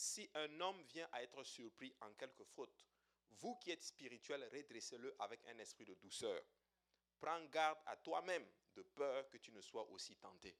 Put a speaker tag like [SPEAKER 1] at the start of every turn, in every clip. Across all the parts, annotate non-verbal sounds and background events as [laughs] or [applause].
[SPEAKER 1] si un homme vient à être surpris en quelque faute, vous qui êtes spirituel, redressez-le avec un esprit de douceur. Prends garde à toi-même de peur que tu ne sois aussi tenté.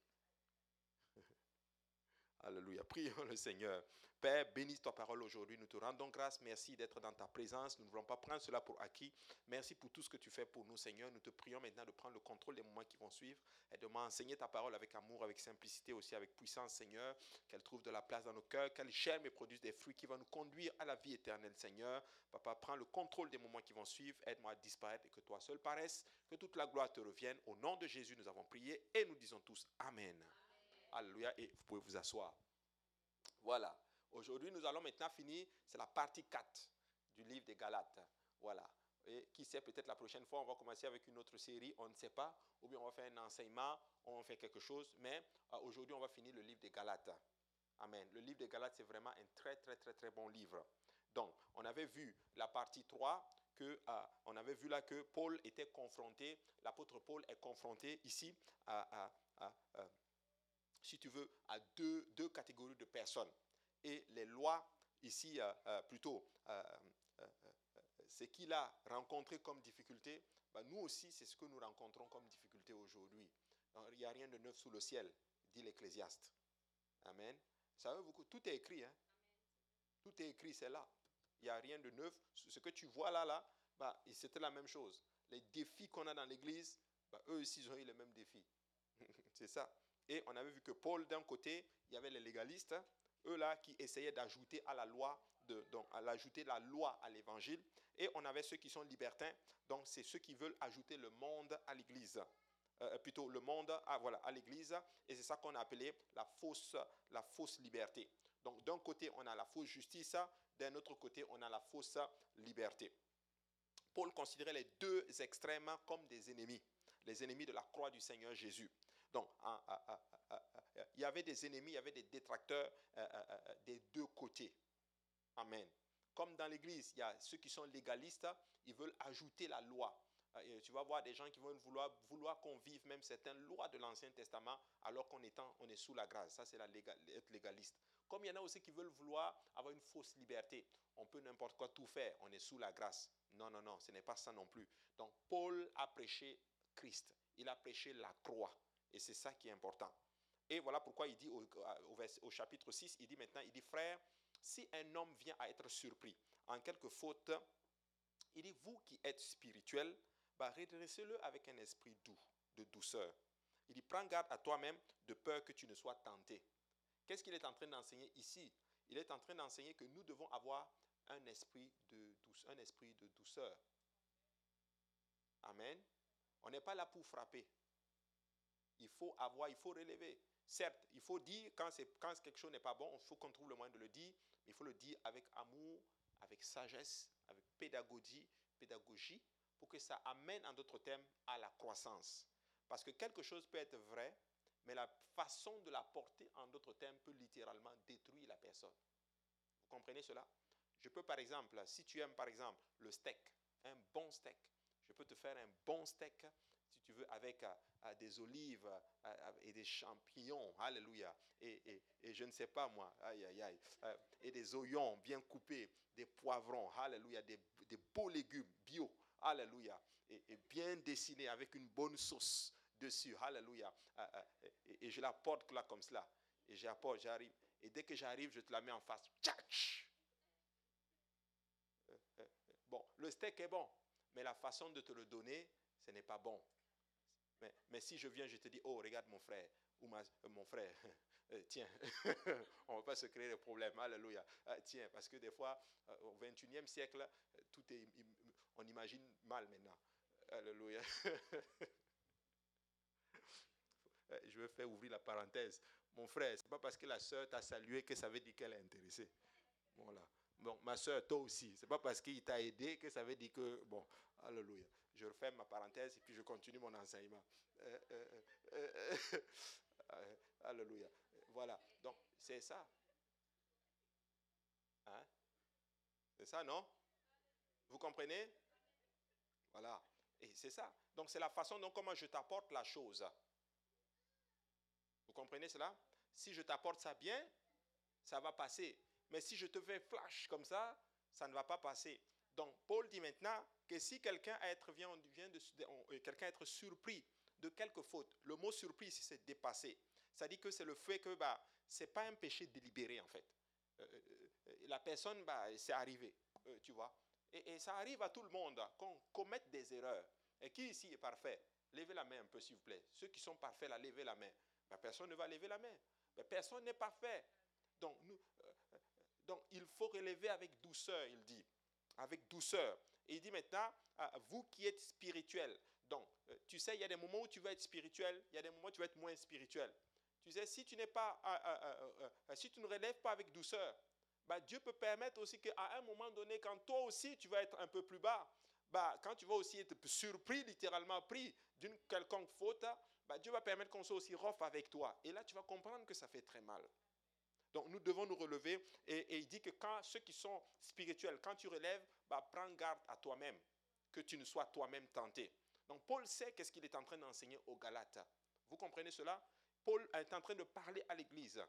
[SPEAKER 1] Alléluia. Prions le Seigneur. Père, bénisse ta parole aujourd'hui. Nous te rendons grâce. Merci d'être dans ta présence. Nous ne voulons pas prendre cela pour acquis. Merci pour tout ce que tu fais pour nous, Seigneur. Nous te prions maintenant de prendre le contrôle des moments qui vont suivre et de m'enseigner ta parole avec amour, avec simplicité, aussi avec puissance, Seigneur. Qu'elle trouve de la place dans nos cœurs, qu'elle germe et produise des fruits qui vont nous conduire à la vie éternelle, Seigneur. Papa, prends le contrôle des moments qui vont suivre. Aide-moi à disparaître et que toi seul paraisse. Que toute la gloire te revienne. Au nom de Jésus, nous avons prié et nous disons tous Amen. Alléluia. Et vous pouvez vous asseoir. Voilà. Aujourd'hui, nous allons maintenant finir. C'est la partie 4 du livre des Galates. Voilà. Et qui sait, peut-être la prochaine fois, on va commencer avec une autre série, on ne sait pas. Ou bien on va faire un enseignement, on va faire quelque chose. Mais euh, aujourd'hui, on va finir le livre des Galates. Amen. Le livre des Galates, c'est vraiment un très, très, très, très bon livre. Donc, on avait vu la partie 3, que, euh, on avait vu là que Paul était confronté, l'apôtre Paul est confronté ici à, à si tu veux, à deux, catégories de personnes. Et les lois, ici, euh, euh, plutôt, euh, ce qu'il a rencontré comme difficulté, ben, nous aussi, c'est ce que nous rencontrons comme difficulté aujourd'hui. Il n'y a rien de neuf sous le ciel, dit l'Ecclésiaste. Amen. Tout est écrit. Hein? Tout est écrit, c'est là. Il n'y a rien de neuf. Ce que tu vois là, là, ben, c'était la même chose. Les défis qu'on a dans l'Église, ben, eux aussi, ils ont eu les mêmes défis. [laughs] c'est ça. Et on avait vu que Paul, d'un côté, il y avait les légalistes, eux là, qui essayaient d'ajouter à la loi, donc, à la loi à l'évangile. Et on avait ceux qui sont libertins, donc c'est ceux qui veulent ajouter le monde à l'église. Euh, plutôt le monde à, voilà, à l'église. Et c'est ça qu'on a appelé la fausse, la fausse liberté. Donc d'un côté, on a la fausse justice, d'un autre côté, on a la fausse liberté. Paul considérait les deux extrêmes comme des ennemis, les ennemis de la croix du Seigneur Jésus. Donc, il y avait des ennemis, il y avait des détracteurs euh, euh, euh, des deux côtés. Amen. Comme dans l'Église, il y a ceux qui sont légalistes, ils veulent ajouter la loi. Tu vas voir des gens qui vont vouloir, qu'on vive même certaines lois de l'Ancien Testament alors qu'on est, est sous la grâce. Ça, c'est être légaliste. Comme il y en a aussi qui veulent vouloir avoir une fausse liberté. On peut n'importe quoi tout faire, on est sous la grâce. Non, non, non, ce n'est pas ça non plus. Donc, Paul a prêché Christ. Il a prêché la croix. Et c'est ça qui est important. Et voilà pourquoi il dit au, chapitre 6, il dit maintenant, il dit, frère, si un homme vient à être surpris en quelque faute, il dit, vous qui êtes spirituel, bah, redressez-le avec un esprit doux, de douceur. Il dit, prends garde à toi-même de peur que tu ne sois tenté. Qu'est-ce qu'il est en train d'enseigner ici? Il est en train d'enseigner que nous devons avoir un esprit de, douceur, un esprit de douceur. Amen. On n'est pas là pour frapper il faut avoir, il faut relever. Certes, il faut dire quand, quand quelque chose n'est pas bon, il faut qu'on trouve le moyen de le dire, il faut le dire avec amour, avec sagesse, avec pédagogie, pédagogie, pour que ça amène en d'autres termes à la croissance. Parce que quelque chose peut être vrai, mais la façon de la porter en d'autres termes peut littéralement détruire la personne. Vous comprenez cela? Je peux par exemple, si tu aimes par exemple le steak, un bon steak, je peux te faire un bon steak tu veux, avec euh, euh, des olives euh, et des champignons, alléluia, et, je ne sais pas moi, aïe, aïe, aïe, et des oignons bien coupés, des poivrons, alléluia, des, beaux légumes bio, alléluia, et, bien dessinés avec une bonne sauce dessus, alléluia, et, je la porte là comme cela, et j'apporte, j'arrive, et dès que j'arrive, je te la mets en face, tchatch Bon, le steak est bon, mais la façon de te le donner, ce n'est pas bon. Mais, si je viens, je te dis, oh, regarde mon frère, ou euh, mon frère, [laughs] euh, tiens, [laughs] on ne va pas se créer des problèmes, alléluia. Ah, tiens, parce que des fois, euh, au 21e siècle, tout est, on imagine mal maintenant. Alléluia. [laughs] je vais faire ouvrir la parenthèse. Mon frère, ce n'est pas parce que la soeur t'a salué que ça veut dire qu'elle est intéressée. Voilà. Bon, ma soeur, toi aussi. Ce n'est pas parce qu'il t'a aidé que ça veut dire que, bon, alléluia. Je referme ma parenthèse et puis je continue mon enseignement. Euh, euh, [laughs] euh, alléluia. Voilà. Donc, c'est ça. Hein? C'est ça, non? Vous comprenez? Voilà. Et c'est ça. Donc, c'est la façon dont je t'apporte la chose. Vous comprenez cela? Si je t'apporte ça bien, ça va passer. Mais si je te fais flash comme ça, ça ne va pas passer. Donc Paul dit maintenant que si quelqu'un être, vient, vient de, euh, quelqu'un être surpris de quelque faute, le mot surpris ici c'est dépassé. Ça dit que c'est le fait que bah, ce n'est pas un péché délibéré en fait. Euh, euh, la personne, bah, c'est arrivé, tu vois. Et, ça arrive à tout le monde qu'on commette des erreurs. Et qui ici est parfait? Levez la main un peu s'il vous plaît. Ceux qui sont parfaits, là, levez la main. Bah, personne ne va lever la main. Bah, personne n'est parfait. Donc, donc, il faut relever avec douceur, il dit. Avec douceur. Et il dit maintenant, vous qui êtes spirituel. Donc, euh, tu sais, il y a des moments où tu vas être spirituel, il y a des moments où tu vas être moins spirituel. Tu sais, si tu ne relèves pas avec douceur, bah, Dieu peut permettre aussi qu'à un moment donné, quand toi aussi tu vas être un peu plus bas, bah, quand tu vas aussi être surpris, littéralement pris d'une quelconque faute, bah, Dieu va permettre qu'on soit aussi rough avec toi. Et là, tu vas comprendre que ça fait très mal. Donc nous devons nous relever. Et, il dit que quand ceux qui sont spirituels, quand tu relèves, bah, prends garde à toi-même, que tu ne sois toi-même tenté. Donc Paul sait qu'est-ce qu'il est en train d'enseigner aux Galates. Vous comprenez cela? Paul est en train de parler à l'Église.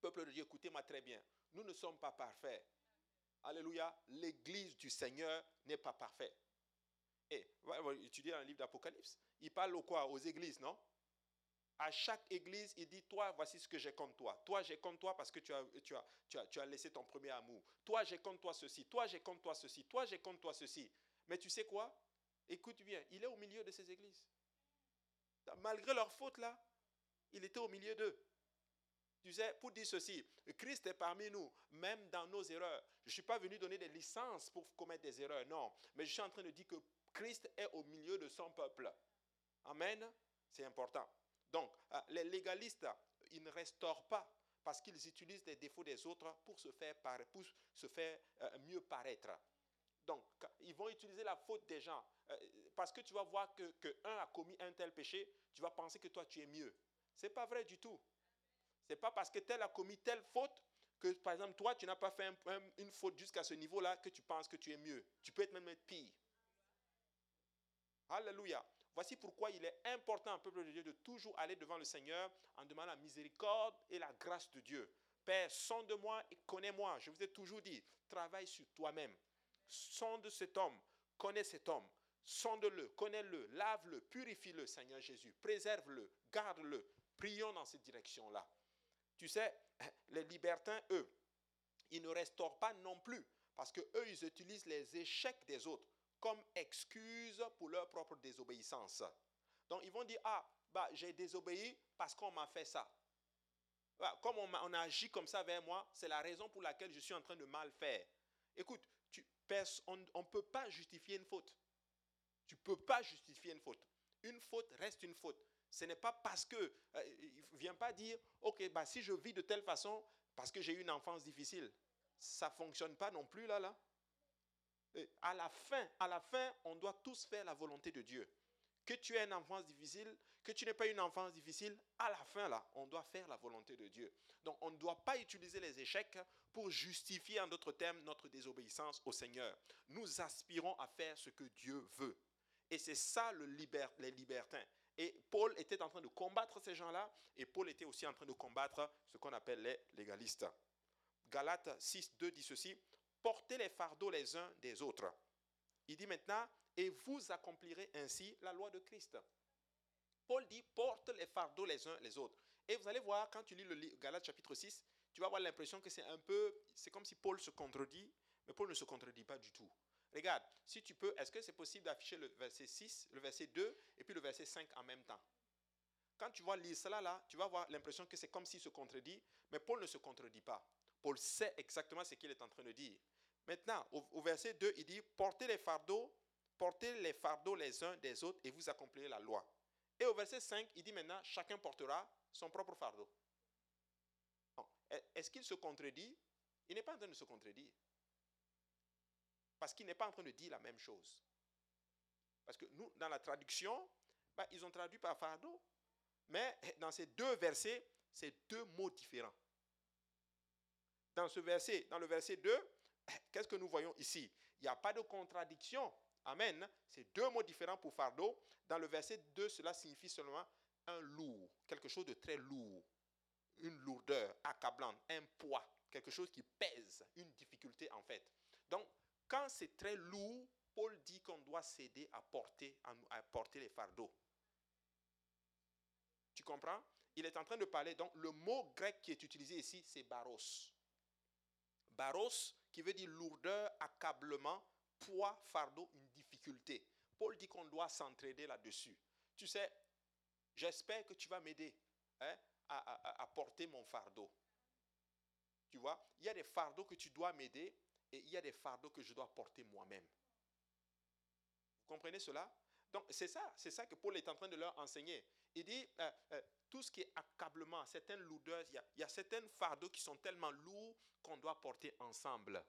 [SPEAKER 1] Peuple de Dieu, écoutez-moi très bien. Nous ne sommes pas parfaits. Alléluia. L'Église du Seigneur n'est pas parfaite. Et voilà, étudier dans le livre d'Apocalypse? Il parle au quoi? Aux églises, non? À chaque église, il dit, toi, voici ce que j'ai contre toi. Toi, j'ai contre toi parce que tu as, tu, as, tu, as, tu as laissé ton premier amour. Toi, j'ai contre toi ceci. Toi, j'ai contre toi ceci. Toi, j'ai contre toi ceci. Mais tu sais quoi? Écoute bien, il est au milieu de ces églises. Malgré leurs fautes là, il était au milieu d'eux. Tu sais, pour dire ceci, Christ est parmi nous, même dans nos erreurs. Je ne suis pas venu donner des licences pour commettre des erreurs, non. Mais je suis en train de dire que Christ est au milieu de son peuple. Amen. C'est important. Donc, euh, les légalistes, ils ne restaurent pas parce qu'ils utilisent les défauts des autres pour se faire, pour se faire euh, mieux paraître. Donc, ils vont utiliser la faute des gens. Euh, parce que tu vas voir que, un a commis un tel péché, tu vas penser que toi, tu es mieux. Ce n'est pas vrai du tout. Ce n'est pas parce que tel a commis telle faute que, par exemple, toi, tu n'as pas fait une faute jusqu'à ce niveau-là que tu penses que tu es mieux. Tu peux être même être pire. Alléluia. Voici pourquoi il est important, peuple de Dieu, de toujours aller devant le Seigneur en demandant la miséricorde et la grâce de Dieu. Père, sonde-moi et connais-moi. Je vous ai toujours dit, travaille sur toi-même. Sonde cet homme, connais cet homme. Sonde-le, connais-le, lave-le, purifie-le, Seigneur Jésus. Préserve-le, garde-le. Prions dans cette direction-là. Tu sais, [laughs] les libertins, eux, ils ne restaurent pas non plus parce que eux, ils utilisent les échecs des autres comme excuse pour leur propre désobéissance. Donc ils vont dire, ah, bah, j'ai désobéi parce qu'on m'a fait ça. Bah, comme on, a, agi comme ça vers moi, c'est la raison pour laquelle je suis en train de mal faire. Écoute, tu, on ne peut pas justifier une faute. Tu ne peux pas justifier une faute. Une faute reste une faute. Ce n'est pas parce que, euh, il ne vient pas dire, ok, bah, si je vis de telle façon, parce que j'ai eu une enfance difficile. Ça ne fonctionne pas non plus là, là à la fin, à la fin, on doit tous faire la volonté de Dieu. Que tu aies une enfance difficile, que tu n'aies pas une enfance difficile, à la fin, là, on doit faire la volonté de Dieu. Donc, on ne doit pas utiliser les échecs pour justifier, en d'autres termes, notre désobéissance au Seigneur. Nous aspirons à faire ce que Dieu veut. Et c'est ça le les libertins. Et Paul était en train de combattre ces gens-là, et Paul était aussi en train de combattre ce qu'on appelle les légalistes. Galates 6, 2 dit ceci, portez les fardeaux les uns des autres. Il dit maintenant, et vous accomplirez ainsi la loi de Christ. Paul dit, porte les fardeaux les uns les autres. Et vous allez voir, quand tu lis le Galates chapitre 6, tu vas avoir l'impression que c'est un peu, c'est comme si Paul se contredit, mais Paul ne se contredit pas du tout. Regarde, si tu peux, est-ce que c'est possible d'afficher le verset 6, le verset 2 et puis le verset 5 en même temps? Quand tu vas lire cela là, tu vas avoir l'impression que c'est comme s'il se contredit, mais Paul ne se contredit pas. Paul sait exactement ce qu'il est en train de dire. Maintenant, au, verset 2, il dit, portez les fardeaux, portez les fardeaux les uns des autres et vous accomplirez la loi. Et au verset 5, il dit maintenant, chacun portera son propre fardeau. Est-ce qu'il se contredit? Il n'est pas en train de se contredire. Parce qu'il n'est pas en train de dire la même chose. Parce que nous, dans la traduction, bah, ils ont traduit par fardeau. Mais dans ces deux versets, c'est deux mots différents. Dans ce verset, le verset 2, [clears throat] Qu'est-ce que nous voyons ici? Il n'y a pas de contradiction. Amen. C'est deux mots différents pour fardeau. Dans le verset 2, cela signifie seulement un lourd, quelque chose de très lourd, une lourdeur accablante, un poids. quelque chose qui pèse, une difficulté en fait. Donc, quand c'est très lourd, Paul dit qu'on doit s'aider à porter, à porter les fardeaux. Tu comprends? Il est en train de parler, donc le mot grec qui est utilisé ici, c'est baros. Baros, qui veut dire lourdeur, accablement, poids, fardeau, une difficulté. Paul dit qu'on doit s'entraider là-dessus. Tu sais, j'espère que tu vas m'aider hein, à, porter mon fardeau. Tu vois, il y a des fardeaux que tu dois m'aider et il y a des fardeaux que je dois porter moi-même. Vous comprenez cela? Donc c'est ça, c'est ça que Paul est en train de leur enseigner. Il dit, euh, euh, tout ce qui est accablement, certaines lourdeurs, il y, a, certains fardeaux qui sont tellement lourds qu'on doit porter ensemble.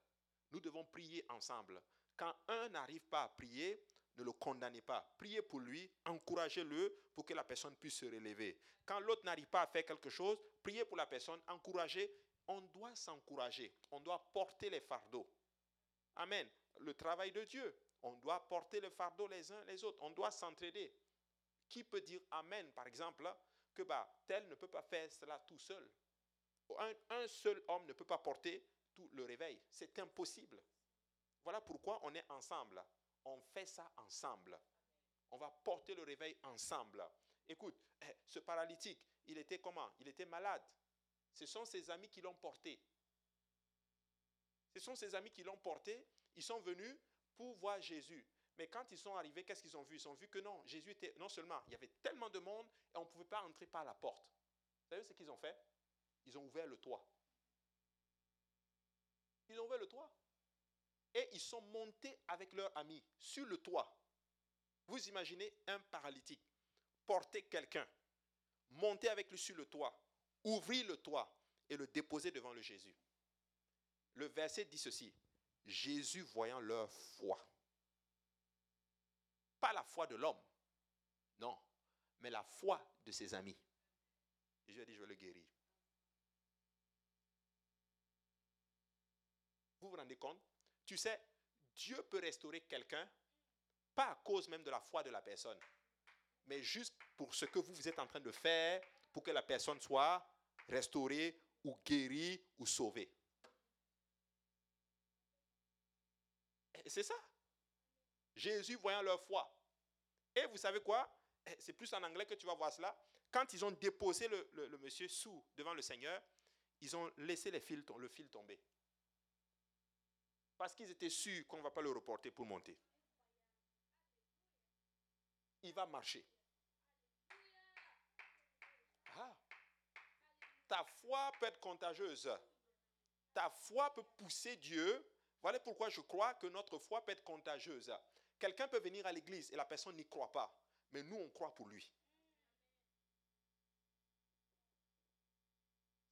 [SPEAKER 1] Nous devons prier ensemble. Quand un n'arrive pas à prier, ne le condamnez pas. Priez pour lui, encouragez-le pour que la personne puisse se relever. Quand l'autre n'arrive pas à faire quelque chose, priez pour la personne, encouragez. On doit s'encourager. On doit porter les fardeaux. Amen. Le travail de Dieu. On doit porter le fardeau les uns les autres. On doit s'entraider. Qui peut dire Amen, par exemple, que bah, tel ne peut pas faire cela tout seul? Un, seul homme ne peut pas porter tout le réveil. C'est impossible. Voilà pourquoi on est ensemble. On fait ça ensemble. On va porter le réveil ensemble. Écoute, eh, ce paralytique, il était comment? Il était malade. Ce sont ses amis qui l'ont porté. Ce sont ses amis qui l'ont porté. Ils sont venus pour voir Jésus. Mais quand ils sont arrivés, qu'est-ce qu'ils ont vu? Ils ont vu que non, Jésus était, non seulement, il y avait tellement de monde et on ne pouvait pas entrer par la porte. Vous savez ce qu'ils ont fait? Ils ont ouvert le toit. Ils ont ouvert le toit. Et ils sont montés avec leurs amis sur le toit. Vous imaginez un paralytique porter quelqu'un, monter avec lui sur le toit, ouvrir le toit et le déposer devant le Jésus. Le verset dit ceci. Jésus voyant leur foi pas la foi de l'homme, non, mais la foi de ses amis. Et je lui ai dit, je vais le guérir. Vous vous rendez compte? Tu sais, Dieu peut restaurer quelqu'un, pas à cause même de la foi de la personne, mais juste pour ce que vous êtes en train de faire pour que la personne soit restaurée ou guérie ou sauvée. C'est ça. Jésus voyant leur foi. Et vous savez quoi? Eh, C'est plus en anglais que tu vas voir cela. Quand ils ont déposé le, monsieur sous devant le Seigneur, ils ont laissé les fils, le fil tomber. Parce qu'ils étaient sûrs qu'on ne va pas le reporter pour monter. Il va marcher. Ah. Ta foi peut être contagieuse. Ta foi peut pousser Dieu. Voilà pourquoi je crois que notre foi peut être contagieuse. Quelqu'un peut venir à l'église et la personne n'y croit pas, mais nous, on croit pour lui.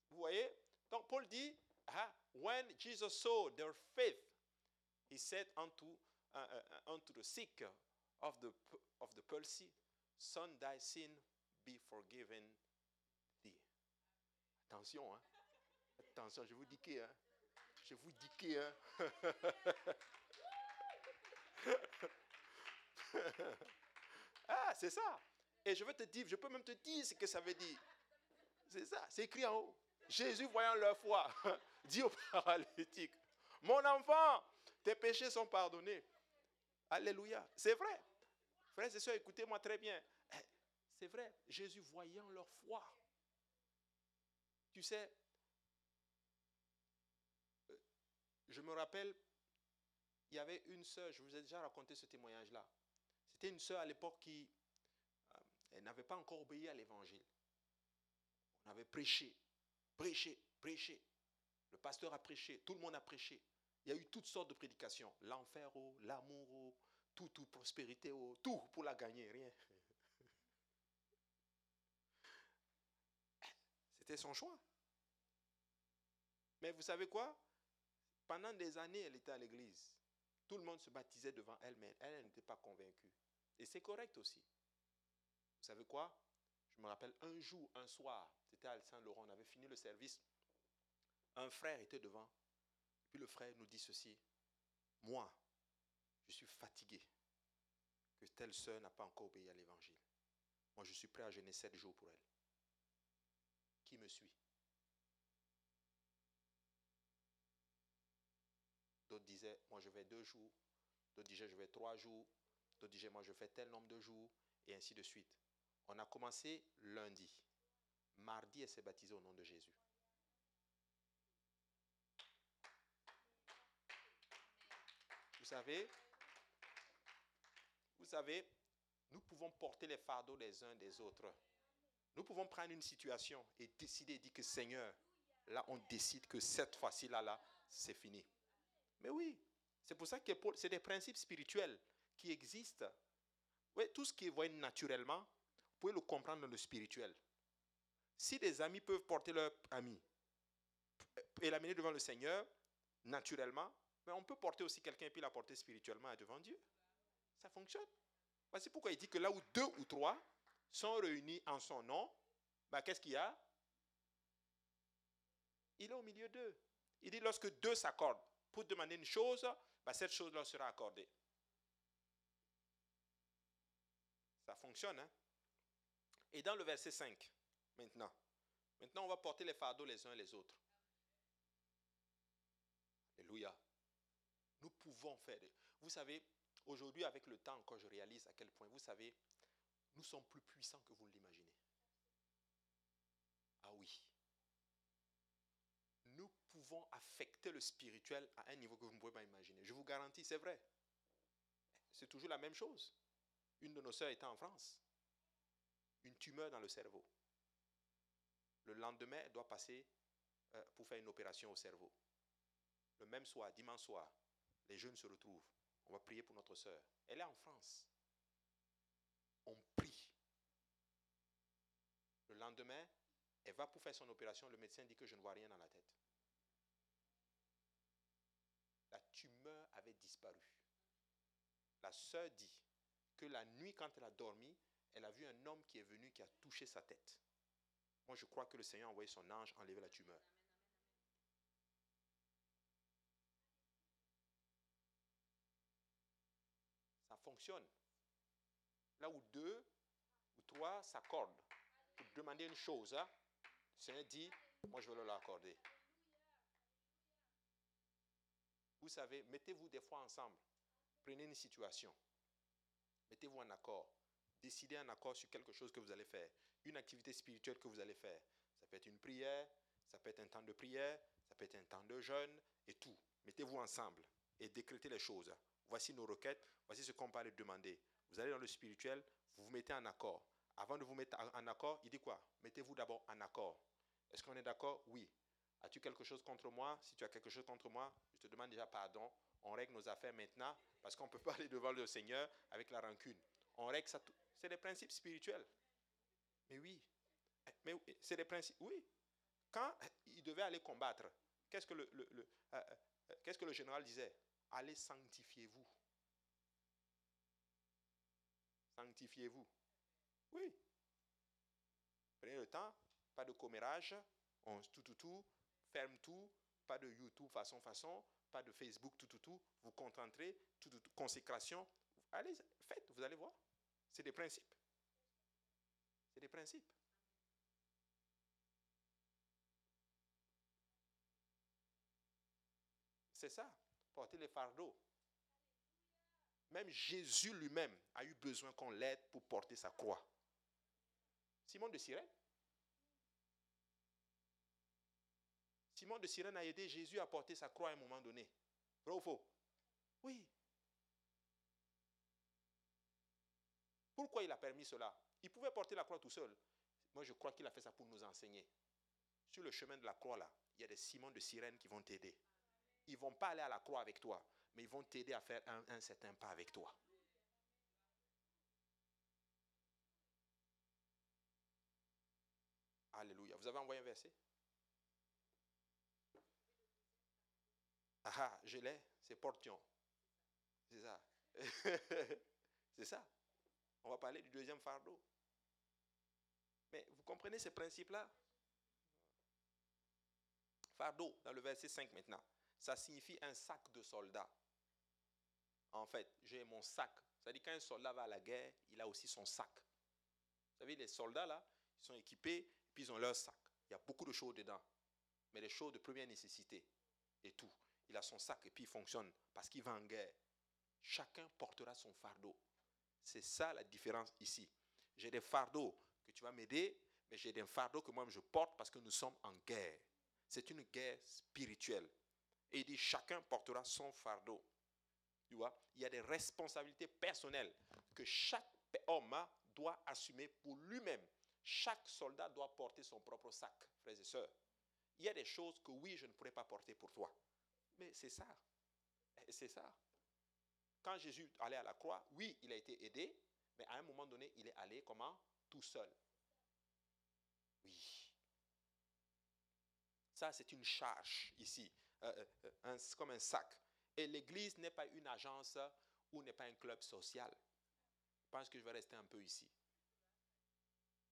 [SPEAKER 1] Vous voyez? Donc Paul dit, ah, when Jesus saw their faith, he said unto, uh, uh, unto the sick of the, of the palsy, son, thy sin be forgiven thee. Attention, hein? Attention, je vous dis que, hein? Je vous dis que, hein? [laughs] ah, c'est ça. Et je veux te dire, je peux même te dire ce que ça veut dire. C'est ça, c'est écrit en haut. Jésus, voyant leur foi, [laughs] dit au paralytique, mon enfant, tes péchés sont pardonnés. Alléluia. C'est vrai. Frères et sœurs, écoutez-moi très bien. Eh, c'est vrai, Jésus voyant leur foi. Tu sais, euh, je me rappelle il y avait une sœur, je vous ai déjà raconté ce témoignage-là. C'était une sœur à l'époque qui euh, n'avait pas encore obéi à l'évangile. On avait prêché, prêché, prêché. Le pasteur a prêché, tout le monde a prêché. Il y a eu toutes sortes de prédications. L'enfer, oh, l'amour, oh, tout, tout, prospérité, oh, tout pour la gagner, rien. [laughs] C'était son choix. Mais vous savez quoi? Pendant des années, elle était à l'église. Tout le monde se baptisait devant elle, mais elle, n'était pas convaincue. Et c'est correct aussi. Vous savez quoi? Je me rappelle un jour, un soir, c'était à Saint-Laurent, on avait fini le service. Un frère était devant. Puis le frère nous dit ceci. Moi, je suis fatigué que telle sœur n'a pas encore obéi à l'évangile. Moi, je suis prêt à jeûner sept jours pour elle. Qui me suit? D'autres disaient, moi je vais deux jours. D'autres disaient, je vais trois jours. D'autres disaient, moi je fais tel nombre de jours. Et ainsi de suite. On a commencé lundi. Mardi, elle s'est baptisée au nom de Jésus. Vous savez, vous savez, nous pouvons porter les fardeaux des uns des autres. Nous pouvons prendre une situation et décider dire que Seigneur, là on décide que cette fois-ci là, là, c'est fini. Mais oui, c'est pour ça que c'est des principes spirituels qui existent. Oui, tout ce qui est voyez naturellement, vous pouvez le comprendre dans le spirituel. Si des amis peuvent porter leur ami et l'amener devant le Seigneur, naturellement, mais on peut porter aussi quelqu'un et puis l'apporter spirituellement devant Dieu. Ça fonctionne. Voici pourquoi il dit que là où deux ou trois sont réunis en son nom, bah, qu'est-ce qu'il y a? Il est au milieu d'eux. Il dit lorsque deux s'accordent pour demander une chose, bah, cette chose leur sera accordée. Ça fonctionne. Hein? Et dans le verset 5, maintenant, maintenant on va porter les fardeaux les uns les autres. Alléluia. Nous pouvons faire. Vous savez, aujourd'hui, avec le temps, quand je réalise à quel point, vous savez, nous sommes plus puissants que vous ne l'imaginez. Ah oui. Pouvons affecter le spirituel à un niveau que vous ne pouvez pas imaginer. Je vous garantis, c'est vrai. C'est toujours la même chose. Une de nos sœurs était en France. Une tumeur dans le cerveau. Le lendemain, elle doit passer euh, pour faire une opération au cerveau. Le même soir, dimanche soir, les jeunes se retrouvent. On va prier pour notre sœur. Elle est en France. On prie. Le lendemain, elle va pour faire son opération. Le médecin dit que je ne vois rien dans la tête. La tumeur avait disparu. La sœur dit que la nuit, quand elle a dormi, elle a vu un homme qui est venu, qui a touché sa tête. Moi, je crois que le Seigneur a envoyé son ange enlever la tumeur. fonctionne. Là où deux ou trois s'accordent pour demander une chose, hein, le Seigneur dit, moi je vais leur l'accorder. Vous savez, mettez-vous des fois ensemble. Prenez une situation. Mettez-vous en accord. Décidez un accord sur quelque chose que vous allez faire. Une activité spirituelle que vous allez faire. Ça peut être une prière, ça peut être un temps de prière, ça peut être un temps de jeûne et tout. Mettez-vous ensemble et décrétez les choses. Voici nos requêtes, voici ce qu'on parle de demander. Vous allez dans le spirituel, vous vous mettez en accord. Avant de vous mettre en accord, il dit quoi? Mettez-vous d'abord en accord. Est-ce qu'on est, d'accord? Oui. As-tu quelque chose contre moi? Si tu as quelque chose contre moi, je te demande déjà pardon. On règle nos affaires maintenant parce qu'on ne peut pas [laughs] aller devant le Seigneur avec la rancune. On règle ça. C'est des principes spirituels. Mais oui. Mais c'est des principes. Oui. Quand il devait aller combattre, qu'est-ce que le, euh, euh, qu'est-ce que le général disait? Allez sanctifiez-vous. Sanctifiez-vous. Oui. Prenez le temps, pas de commérage, on, tout, tout, tout, ferme tout, pas de YouTube façon, façon, pas de Facebook, tout, tout, tout. Vous concentrez, tout, tout, consécration. Allez, faites, vous allez voir. C'est des principes. C'est des principes. C'est ça porter les fardeaux. Même Jésus lui-même a eu besoin qu'on l'aide pour porter sa croix. Simon de Cyrène. Simon de Cyrène a aidé Jésus à porter sa croix à un moment donné. Vrai ou faux? Oui. Pourquoi il a permis cela? Il pouvait porter la croix tout seul. Moi, je crois qu'il a fait ça pour nous enseigner. Sur le chemin de la croix, là, il y a des Simons de Cyrène qui vont t'aider. Ils ne vont pas aller à la croix avec toi, mais ils vont t'aider à faire un, certain pas avec toi. Alléluia. Vous avez envoyé un verset? Ah, ah je l'ai, c'est Portion. C'est ça. [laughs] c'est ça. On va parler du deuxième fardeau. Mais vous comprenez ces principes-là Fardeau, dans le verset 5 maintenant ça signifie un sac de soldats. En fait, j'ai mon sac. Ça dit qu'un soldat va à la guerre, il a aussi son sac. Vous savez, les soldats là, ils sont équipés, puis ils ont leur sac. Il y a beaucoup de choses dedans, mais les choses de première nécessité et tout. Il a son sac et puis il fonctionne parce qu'il va en guerre. Chacun portera son fardeau. C'est ça la différence ici. J'ai des fardeaux que tu vas m'aider, mais j'ai des fardeaux que moi je porte parce que nous sommes en guerre. C'est une guerre spirituelle. Et il dit, chacun portera son fardeau. Tu vois, il y a des responsabilités personnelles que chaque homme doit assumer pour lui-même. Chaque soldat doit porter son propre sac, frères et sœurs. Il y a des choses que oui, je ne pourrais pas porter pour toi. Mais c'est ça. C'est ça. Quand Jésus allait à la croix, oui, il a été aidé, mais à un moment donné, il est allé comment? Tout seul. Oui. Ça, c'est une charge ici, euh, euh, euh, comme un sac. Et l'Église n'est pas une agence ou n'est pas un club social. Je pense que je vais rester un peu ici.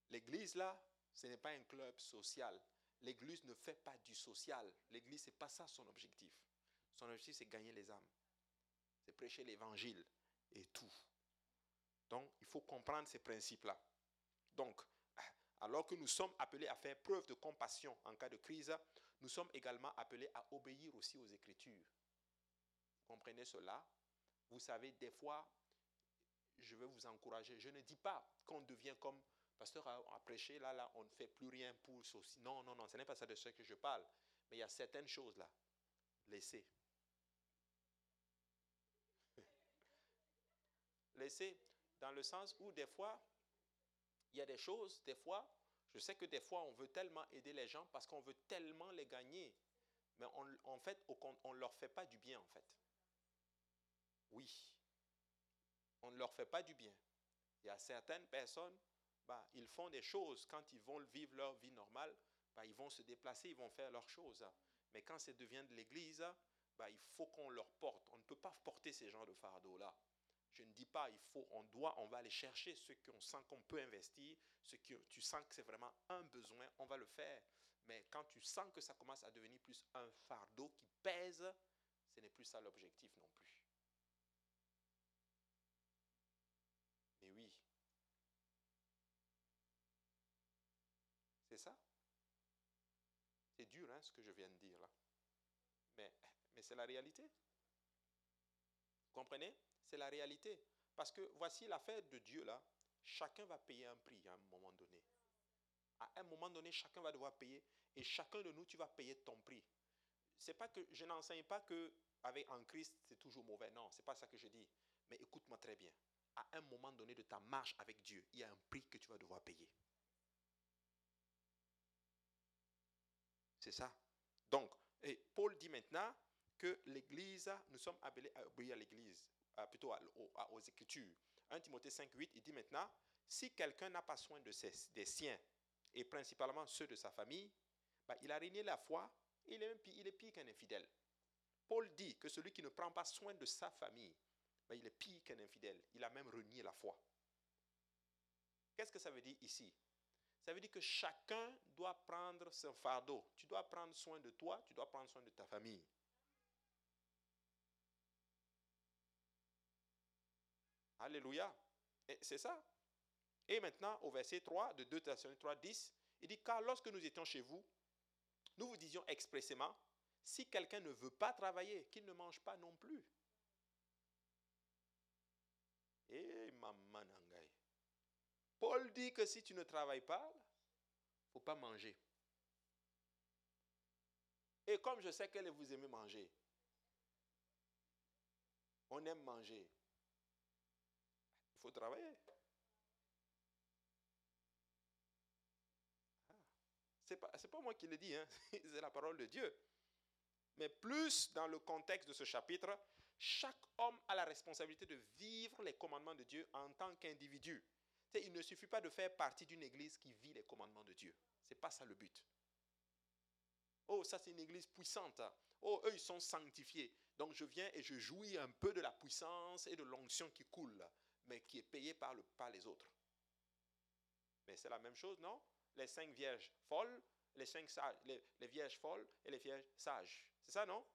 [SPEAKER 1] L'église, là, ce n'est pas un club social. L'église ne fait pas du social. L'église, ce n'est pas ça son objectif. Son objectif, c'est gagner les âmes. C'est prêcher l'évangile et tout. Donc, il faut comprendre ces principes-là. Donc, alors que nous sommes appelés à faire preuve de compassion en cas de crise, nous sommes également appelés à obéir aussi aux Écritures. Comprenez cela? Vous savez, des fois, je vais vous encourager. Je ne dis pas qu'on devient comme pasteur a, prêché, là, là, on ne fait plus rien pour ceci. Non, non, non, ce n'est pas ça de ce que je parle. Mais il y a certaines choses là. Laissez. Laissez, dans le sens où des fois, il y a des choses, des fois, je sais que des fois, on veut tellement aider les gens parce qu'on veut tellement les gagner. Mais en fait, on ne leur fait pas du bien, en fait. Oui. On ne leur fait pas du bien. Il y a certaines personnes, bah, ils font des choses. Quand ils vont vivre leur vie normale, bah, ils vont se déplacer, ils vont faire leurs choses. Mais quand ça devient de l'église, bah, il faut qu'on leur porte. On ne peut pas porter ces genres de fardeaux-là. Je ne dis pas il faut, on doit, on va aller chercher ce qu'on sent qu'on peut investir, ce que tu sens que c'est vraiment un besoin, on va le faire. Mais quand tu sens que ça commence à devenir plus un fardeau qui pèse, ce n'est plus ça l'objectif non plus. Mais oui, C'est ça? C'est dur, hein, ce que je viens de dire là. Mais, mais c'est la réalité. Vous comprenez? C'est la réalité. Parce que voici l'affaire de Dieu là. Chacun va payer un prix à un moment donné. À un moment donné, chacun va devoir payer. Et chacun de nous, tu vas payer ton prix. C'est pas que je n'enseigne pas que avec en Christ c'est toujours mauvais. Non, c'est pas ça que je dis. Mais écoute-moi très bien. À un moment donné de ta marche avec Dieu, il y a un prix que tu vas devoir payer. C'est ça. Donc, et Paul dit maintenant que l'Église, nous sommes appelés à obéir à l'Église, plutôt aux, Écritures. 1 Timothée 5, 8, il dit maintenant, si quelqu'un n'a pas soin de ses, des siens, et principalement ceux de sa famille, bah, il a régné la foi, il est, il est pire qu'un infidèle. Paul dit que celui qui ne prend pas soin de sa famille, bah, il est pire qu'un infidèle. Il a même renié la foi. Qu'est-ce que ça veut dire ici? Ça veut dire que chacun doit prendre son fardeau. Tu dois prendre soin de toi, tu dois prendre soin de ta famille. Alléluia. C'est ça. Et maintenant, au verset 3 de 2 Thessaloniciens 3, 10, il dit, car lorsque nous étions chez vous, nous vous disions expressément, si quelqu'un ne veut pas travailler, qu'il ne mange pas non plus. Et maman Paul dit que si tu ne travailles pas, il ne faut pas manger. Et comme je sais que vous aimez manger, on aime manger, faut travailler. Ah. Ce n'est pas, moi qui le dis, hein. [laughs] c'est la parole de Dieu. Mais plus dans le contexte de ce chapitre, chaque homme a la responsabilité de vivre les commandements de Dieu en tant qu'individu il ne suffit pas de faire partie d'une église qui vit les commandements de Dieu. Ce n'est pas ça le but. Oh, ça c'est une église puissante. Oh, eux, ils sont sanctifiés. Donc je viens et je jouis un peu de la puissance et de l'onction qui coule, mais qui est payée par, le, les autres. Mais c'est la même chose, non? Les cinq vierges folles, les cinq sages, les, vierges folles et les vierges sages. C'est ça, non?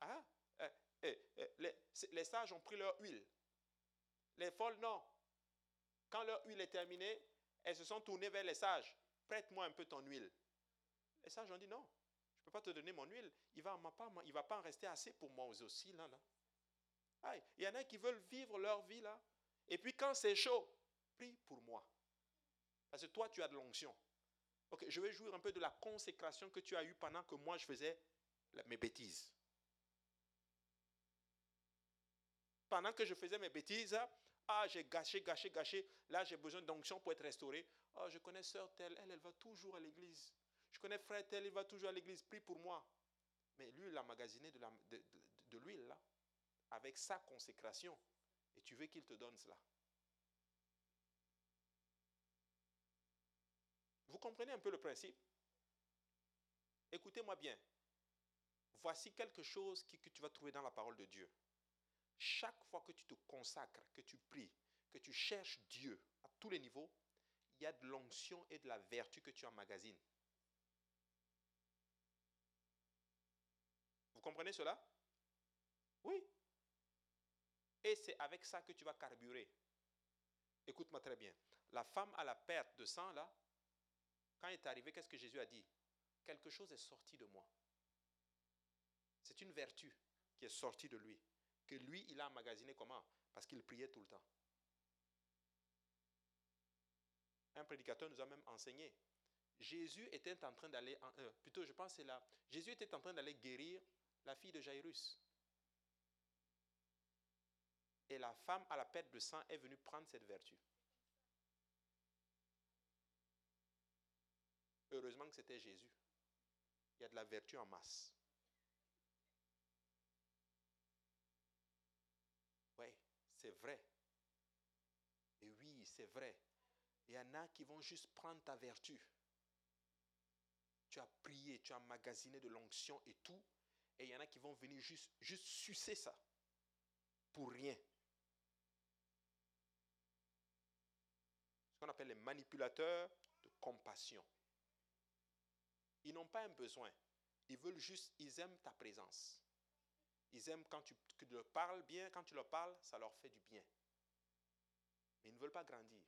[SPEAKER 1] Ah, eh, eh, eh, les, les sages ont pris leur huile. Les folles, non. Quand leur huile est terminée, elles se sont tournées vers les sages. Prête-moi un peu ton huile. Les sages ont dit non, je ne peux pas te donner mon huile, il va pas, il va pas en rester assez pour moi aussi là. là. il y en a qui veulent vivre leur vie là. Et puis quand c'est chaud, prie pour moi. Parce que toi, tu as de l'onction. Ok, je vais jouir un peu de la consécration que tu as eue pendant que moi, je faisais mes bêtises. Pendant que je faisais mes bêtises, ah, j'ai gâché, gâché, gâché. Là, j'ai besoin d'onction pour être restauré. Ah, je connais sœur telle, elle, elle va toujours à l'église. Je connais frère tel, il va toujours à l'église. Prie pour moi. Mais lui, il a magasiné de l'huile, là, avec sa consécration. Et tu veux qu'il te donne cela. Vous comprenez un peu le principe? Écoutez-moi bien. Voici quelque chose que tu vas trouver dans la parole de Dieu. Chaque fois que tu te consacres, que tu pries, que tu cherches Dieu à tous les niveaux, il y a de l'onction et de la vertu que tu emmagasines. Vous comprenez cela? Et c'est avec ça que tu vas carburer. Écoute-moi très bien. La femme à la perte de sang, là, quand il est arrivé, qu'est-ce que Jésus a dit? Quelque chose est sorti de moi. C'est une vertu qui est sortie de lui, que lui, il a emmagasiné comment? Parce qu'il priait tout le temps. Un prédicateur nous a même enseigné. Jésus était en train d'aller, euh, plutôt je pense c'est là, Jésus était en train d'aller guérir la fille de Jairus. Et la femme à la perte de sang est venue prendre cette vertu. Heureusement que c'était Jésus. Il y a de la vertu en masse. Oui, c'est vrai. Et oui, c'est vrai. Il y en a qui vont juste prendre ta vertu. Tu as prié, tu as magasiné de l'onction et tout. Et il y en a qui vont venir juste, juste sucer ça. Pour rien. Qu'on appelle les manipulateurs de compassion. Ils n'ont pas un besoin. Ils veulent juste, ils aiment ta présence. Ils aiment quand tu, leur parles bien, quand tu leur parles, ça leur fait du bien. Mais ils ne veulent pas grandir.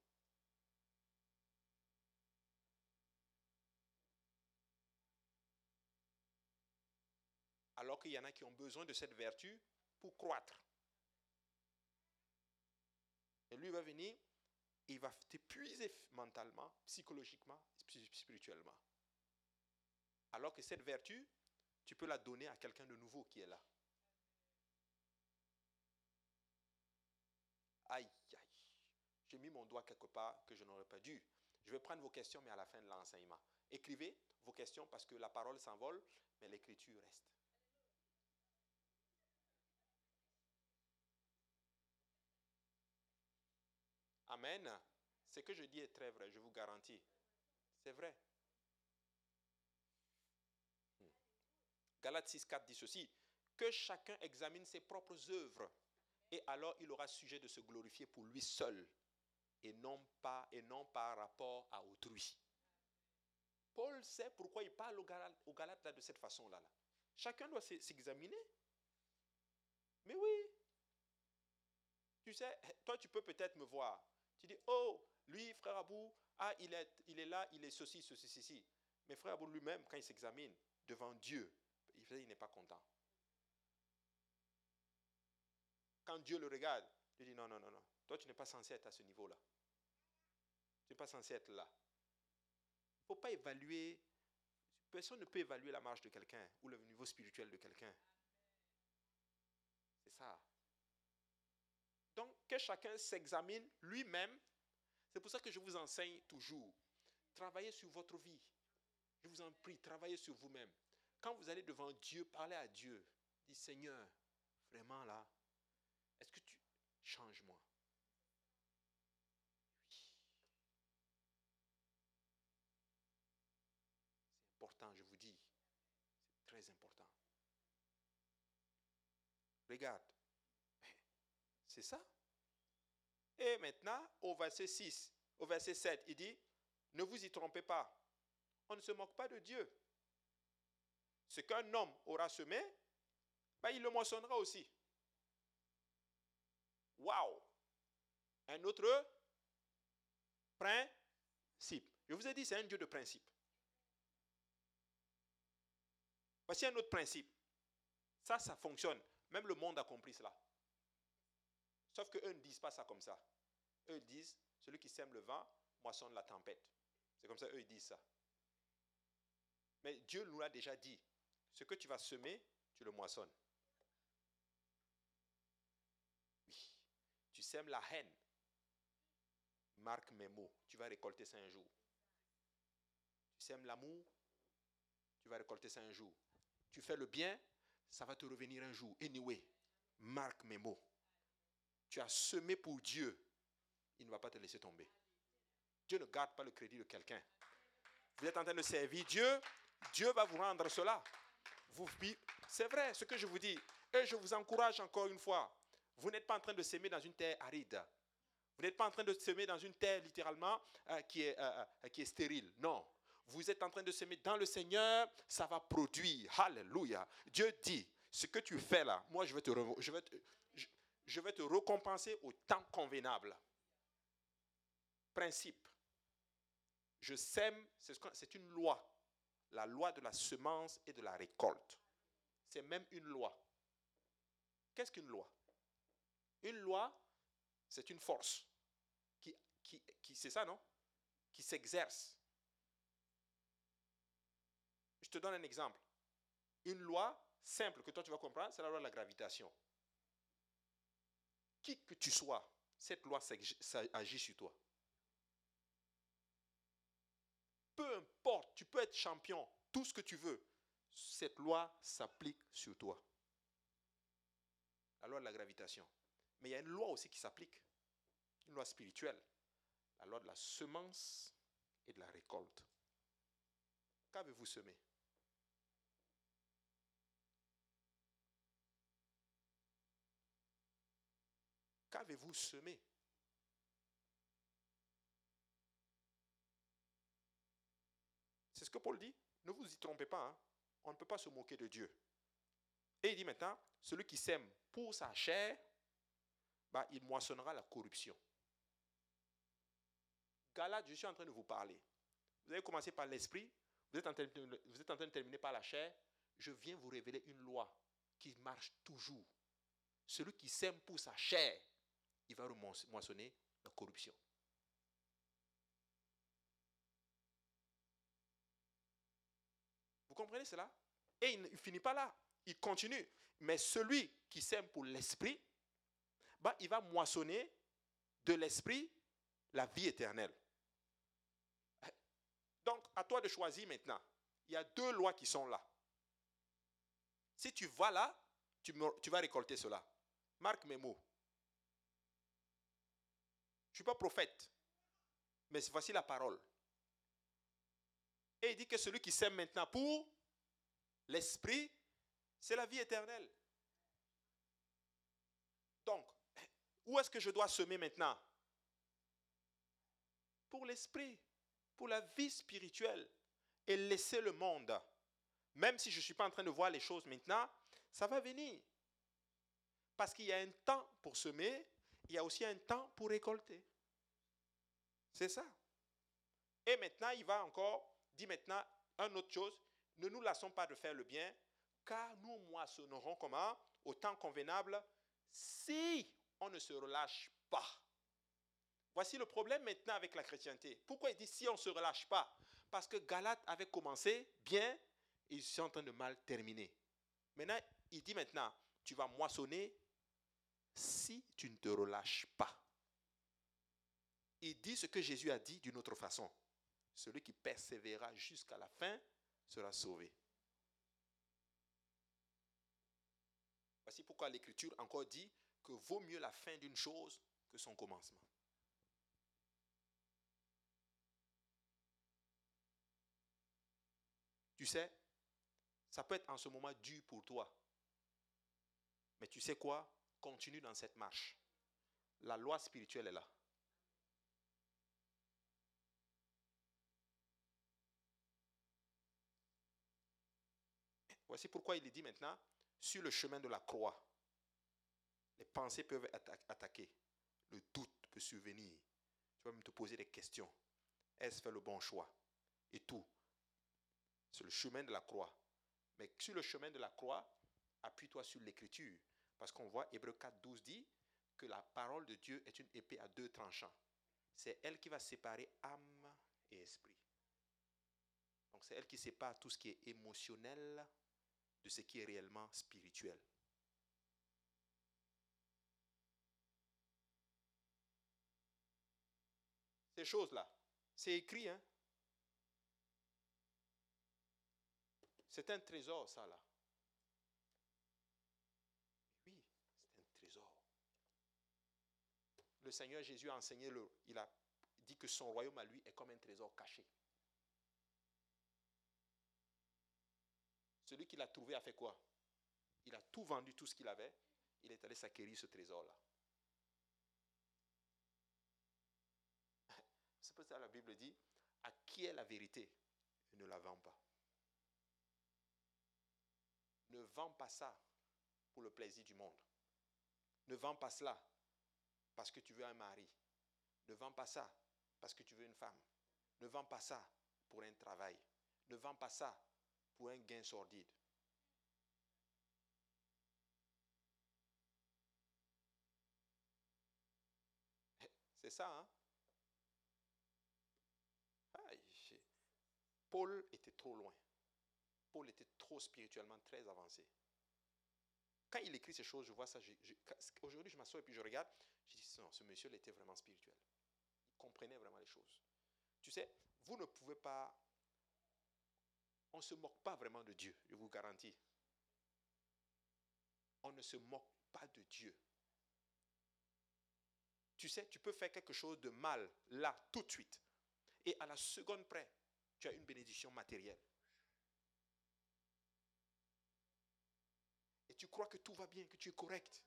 [SPEAKER 1] Alors qu'il y en a qui ont besoin de cette vertu pour croître. Et lui va venir, il va t'épuiser mentalement, psychologiquement, spirituellement. Alors que cette vertu, tu peux la donner à quelqu'un de nouveau qui est là. Aïe, aïe. J'ai mis mon doigt quelque part que je n'aurais pas dû. Je vais prendre vos questions, mais à la fin de l'enseignement. Écrivez vos questions parce que la parole s'envole, mais l'écriture reste. Amen. Ce que je dis est très vrai, je vous garantis. C'est vrai. Galates 6.4 dit ceci, que chacun examine ses propres œuvres, et alors il aura sujet de se glorifier pour lui seul, et non pas et non par rapport à autrui. Paul sait pourquoi il parle aux Galates, de cette façon-là. Là. Chacun doit s'examiner. Mais oui. Tu sais, toi tu peux peut-être me voir. Tu dis, oh, lui, frère Abou, ah, il est, il est là, il est ceci, ceci, ceci. Mais frère Abou lui-même, quand il s'examine devant Dieu, il n'est pas content. Quand Dieu le regarde, il dit non, non, non, non. Toi, tu n'es pas censé être à ce niveau-là. Tu n'es pas censé être là. Il ne faut pas évaluer. Personne ne peut évaluer la marche de quelqu'un ou le niveau spirituel de quelqu'un. C'est ça. Que chacun s'examine lui-même. C'est pour ça que je vous enseigne toujours. Travaillez sur votre vie. Je vous en prie, travaillez sur vous-même. Quand vous allez devant Dieu, parlez à Dieu. Dis Seigneur, vraiment là, est-ce que tu changes moi? C'est important, je vous dis. C'est très important. Regarde. [laughs] C'est ça? Et maintenant, au verset 6, au verset 7, il dit, ne vous y trompez pas. On ne se moque pas de Dieu. Ce qu'un homme aura semé, ben, il le moissonnera aussi. Waouh! Un autre principe. Je vous ai dit, c'est un Dieu de principe. Voici un autre principe. Ça, ça fonctionne. Même le monde a compris cela. Sauf qu'eux ne disent pas ça comme ça. Eux disent, celui qui sème le vent moissonne la tempête. C'est comme ça, eux ils disent ça. Mais Dieu nous l'a déjà dit. Ce que tu vas semer, tu le moissonnes. Oui. Tu sèmes la haine. Marque mes mots. Tu vas récolter ça un jour. Tu sèmes l'amour. Tu vas récolter ça un jour. Tu fais le bien, ça va te revenir un jour. Anyway, marque mes mots. Tu as semé pour Dieu. Il ne va pas te laisser tomber. Dieu ne garde pas le crédit de quelqu'un. Vous êtes en train de servir Dieu, Dieu va vous rendre cela. C'est vrai ce que je vous dis. Et je vous encourage encore une fois. Vous n'êtes pas en train de s'aimer dans une terre aride. Vous n'êtes pas en train de s'aimer dans une terre littéralement euh, qui, est, euh, euh, qui est stérile. Non. Vous êtes en train de s'aimer dans le Seigneur, ça va produire. Alléluia. Dieu dit, ce que tu fais là, moi je vais te, je vais te, je vais te récompenser au temps convenable. Principe. Je sème, c'est une loi la loi de la semence et de la récolte. C'est même une loi. Qu'est-ce qu'une loi? Une loi, c'est une force qui, c'est ça, non? Qui s'exerce. Je te donne un exemple. Une loi simple que toi tu vas comprendre, c'est la loi de la gravitation. Qui que tu sois, cette loi agit sur toi. peu importe, tu peux être champion, tout ce que tu veux, cette loi s'applique sur toi. La loi de la gravitation. Mais il y a une loi aussi qui s'applique, une loi spirituelle, la loi de la semence et de la récolte. Qu'avez-vous semé? Qu'avez-vous semé C'est ce que Paul dit. Ne vous y trompez pas. Hein. On ne peut pas se moquer de Dieu. Et il dit maintenant, celui qui sème pour sa chair, bah, il moissonnera la corruption. Galate, je suis en train de vous parler. Vous avez commencé par l'esprit, vous, vous êtes en train de terminer par la chair. Je viens vous révéler une loi qui marche toujours. Celui qui sème pour sa chair, il va moissonner la corruption. comprenez cela? Et il ne finit pas là. Il continue. Mais celui qui sème pour l'esprit, bah, il va moissonner de l'esprit la vie éternelle. Donc, à toi de choisir maintenant. Il y a deux lois qui sont là. Si tu vas là, tu vas récolter cela. Marque mes mots. Suis pas prophète, mais voici la parole. Et il dit que celui qui sème maintenant pour l'esprit, c'est la vie éternelle. Donc, où est-ce que je dois semer maintenant? Pour l'esprit, pour la vie spirituelle. Et laisser le monde. Même si je ne suis pas en train de voir les choses maintenant, ça va venir. Parce qu'il y a un temps pour semer, il y a aussi un temps pour récolter. C'est ça. Et maintenant, il va encore dit maintenant une autre chose, ne nous lassons pas de faire le bien, car nous moissonnerons comment Au temps convenable, si on ne se relâche pas. Voici le problème maintenant avec la chrétienté. Pourquoi il dit si on ne se relâche pas? Parce que Galate avait commencé bien, ils sont en train de mal terminer. Maintenant, il dit maintenant, tu vas moissonner si tu ne te relâches pas. Il dit ce que Jésus a dit d'une autre façon. Celui qui persévérera jusqu'à la fin sera sauvé. Voici pourquoi l'Écriture encore dit que vaut mieux la fin d'une chose que son commencement. Tu sais, ça peut être en ce moment dur pour toi. Mais tu sais quoi? Continue dans cette marche. La loi spirituelle est là. Voici pourquoi il est dit maintenant, sur le chemin de la croix, les pensées peuvent être attaquées, le doute peut survenir. Tu vas même te poser des questions. Est-ce fait le bon choix? Et tout. Sur le chemin de la croix. Mais sur le chemin de la croix, appuie-toi sur l'écriture. Parce qu'on voit Hébreu 4, 12 dit que la parole de Dieu est une épée à deux tranchants. C'est elle qui va séparer âme et esprit. Donc c'est elle qui sépare tout ce qui est émotionnel de ce qui est réellement spirituel. Ces choses-là, c'est écrit, hein? C'est un trésor, ça, là. Oui, c'est un trésor. Le Seigneur Jésus a enseigné, le, il a dit que son royaume à lui est comme un trésor caché. Celui qui l'a trouvé a fait quoi? Il a tout vendu, tout ce qu'il avait. Il est allé s'acquérir ce trésor-là. [laughs] C'est pour ça que la Bible dit, à qui est la vérité? Ne la vends pas. Ne vends pas ça pour le plaisir du monde. Ne vends pas cela parce que tu veux un mari. Ne vends pas ça parce que tu veux une femme. Ne vends pas ça pour un travail. Ne vends pas ça pour un gain sordide. [laughs] C'est ça, hein? Paul était trop loin. Paul était trop spirituellement très avancé. Quand il écrit ces choses, je vois ça. Aujourd'hui, je m'assois et puis je regarde. Je dis, non, ce monsieur, il était vraiment spirituel. Il comprenait vraiment les choses. Tu sais, vous ne pouvez pas. On ne se moque pas vraiment de Dieu, je vous garantis. On ne se moque pas de Dieu. Tu sais, tu peux faire quelque chose de mal là, tout de suite. Et à la seconde près, tu as une bénédiction matérielle. Tu crois que tout va bien, que tu es correct.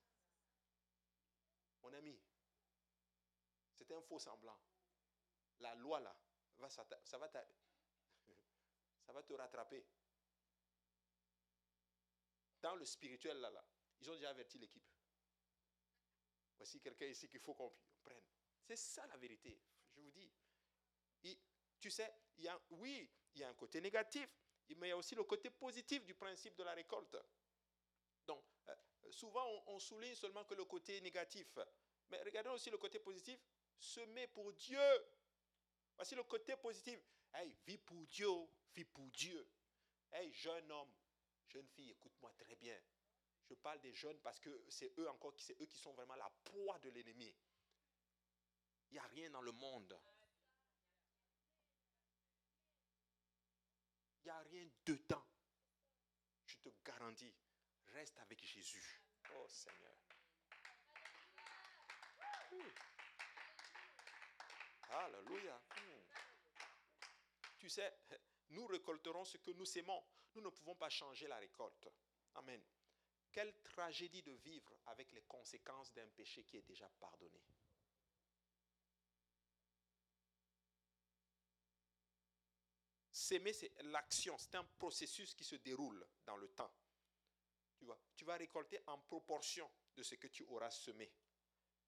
[SPEAKER 1] Mon ami, c'est un faux semblant. La loi, là, va, ça, va [laughs] ça va te rattraper. Dans le spirituel, là, là, ils ont déjà averti l'équipe. Voici quelqu'un ici qu'il faut qu'on prenne. C'est ça la vérité, je vous dis. tu sais, oui, il y a un côté négatif, mais il y a aussi le côté positif du principe de la récolte. Souvent, on, souligne seulement que le côté négatif. Mais regardons aussi le côté positif. Semer pour Dieu. Voici le côté positif. Hey, vis pour Dieu, vis pour Dieu. Hey, jeune homme, jeune fille, écoute-moi très bien. Je parle des jeunes parce que c'est eux encore, c'est eux qui sont vraiment la proie de l'ennemi. Il n'y a rien dans le monde. Il n'y a rien dedans. Je te garantis. Reste avec Jésus. Oh Seigneur. Alléluia. Hmm. Tu sais, nous récolterons ce que nous sémons. Nous ne pouvons pas changer la récolte. Amen. Quelle tragédie de vivre avec les conséquences d'un péché qui est déjà pardonné. S'aimer, c'est l'action, c'est un processus qui se déroule dans le temps. Tu vas, tu vas récolter en proportion de ce que tu auras semé.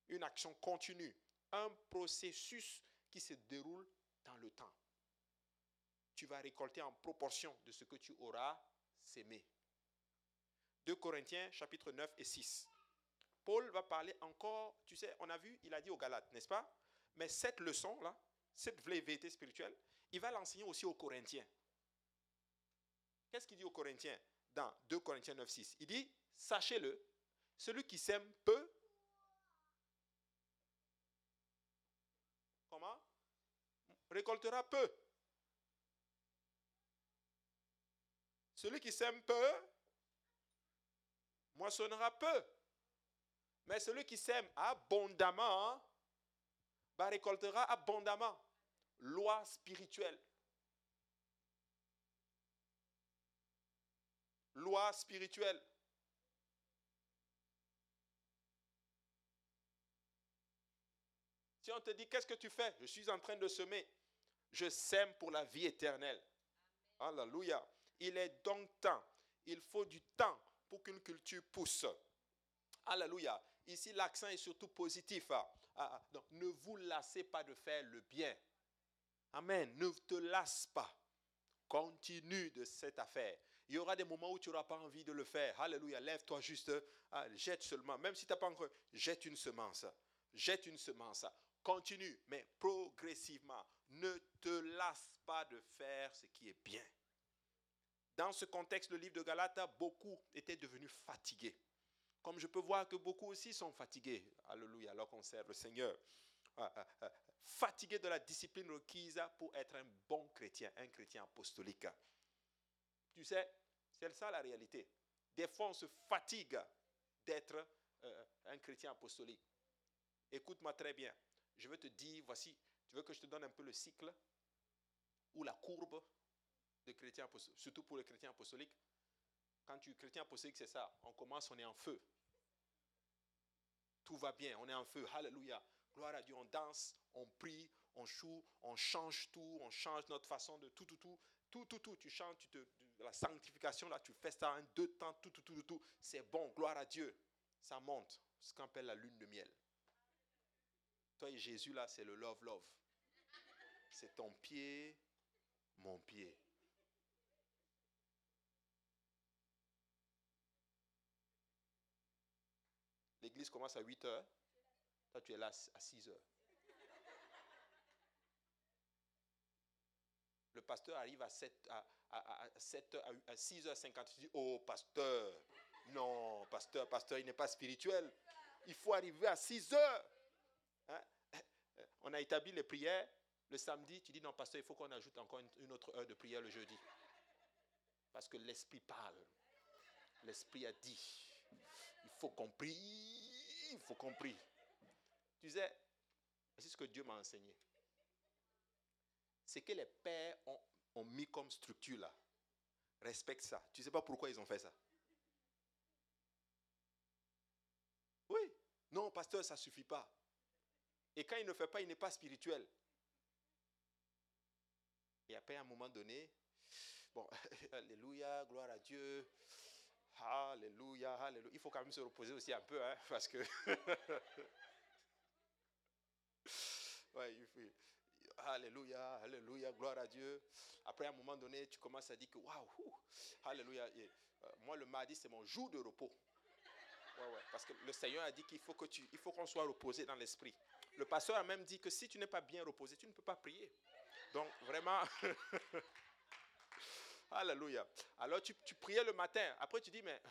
[SPEAKER 1] Une action continue, un processus qui se déroule dans le temps. Tu vas récolter en proportion de ce que tu auras sémé. 2 Corinthiens chapitre 9 et 6. Paul va parler encore, tu sais, on a vu, il a dit aux Galates, n'est-ce pas? Mais cette leçon-là, cette vérité spirituelle, il va l'enseigner aussi aux Corinthiens. Qu'est-ce qu'il dit aux Corinthiens? Dans 2 Corinthiens 9, 6 Il dit, sachez-le, celui qui sème peu, comment? Récoltera peu. Celui qui sème peu, moissonnera peu. Mais celui qui sème abondamment, bah, récoltera abondamment. Loi spirituelle. Loi spirituelle. Si on te dit, qu'est-ce que tu fais? Je suis en train de semer. Je sème pour la vie éternelle. Alléluia. Il est donc temps. Il faut du temps pour qu'une culture pousse. Alléluia. Ici, l'accent est surtout positif. Ah, ah, donc, ne vous lassez pas de faire le bien. Amen. Ne te lasse pas. Continue de cette affaire. Il y aura des moments où tu n'auras pas envie de le faire. Alléluia. Lève-toi juste. Ah, jette seulement. Même si tu n'as pas encore. Jette une semence. Jette une semence. Continue, mais progressivement. Ne te lasse pas de faire ce qui est bien. Dans ce contexte, le livre de Galates, beaucoup étaient devenus fatigués. Comme je peux voir que beaucoup aussi sont fatigués. Alléluia, alors qu'on sert le Seigneur. Ah, ah. Fatigués de la discipline requise pour être un bon chrétien, un chrétien apostolique. Tu sais, c'est ça la réalité. Des fois, on se fatigue d'être euh, un chrétien apostolique. Écoute-moi très bien. Je veux te dire, voici, tu veux que je te donne un peu le cycle ou la courbe de chrétien apostolique, surtout pour les chrétiens apostoliques. Quand tu es chrétien apostolique, c'est ça. On commence, on est en feu. Tout va bien, on est en feu. Alléluia. Gloire à Dieu. On danse, on prie, on choue, on change tout, on change notre façon de tout, tout, tout. Tout, tout, tout. Tu chantes, tu te, la sanctification, là, tu fais ça en deux temps, tout, tout, tout, tout. C'est bon, gloire à Dieu. Ça monte. Ce qu'on appelle la lune de miel. Toi et Jésus, là, c'est le love, love. C'est ton pied, mon pied. L'église commence à 8 heures. Toi, tu es là à 6 heures. Le pasteur arrive à, 7, à, à, à 7 à 6h50. Tu dis, oh, pasteur. Non, pasteur, pasteur, il n'est pas spirituel. Il faut arriver à 6 heures. Hein? On a établi les prières. Le samedi, tu dis, non, pasteur, il faut qu'on ajoute encore une autre heure de prière le jeudi. Parce que l'Esprit parle. L'Esprit a dit. Il faut qu'on prie. Il faut qu'on. Tu sais, c'est ce que Dieu m'a enseigné. C'est que les pères ont, ont mis comme structure là. Respecte ça. Tu ne sais pas pourquoi ils ont fait ça. Oui. Non, pasteur, ça ne suffit pas. Et quand il ne fait pas, il n'est pas spirituel. Et après, à un moment donné, bon, [laughs] Alléluia, gloire à Dieu. Alléluia, Alléluia. Il faut quand même se reposer aussi un peu, hein, parce que. [laughs] ouais, il faut... Alléluia, Alléluia, gloire à Dieu. Après, à un moment donné, tu commences à dire que waouh, Alléluia. Euh, moi, le mardi, c'est mon jour de repos. Parce que le Seigneur a dit qu'il faut qu'on soit reposé dans l'esprit. Le pasteur a même dit que si tu n'es pas bien reposé, tu ne peux pas prier. Donc, vraiment. [laughs] Alléluia. Alors, tu, tu, priais le matin. Après, tu dis, mais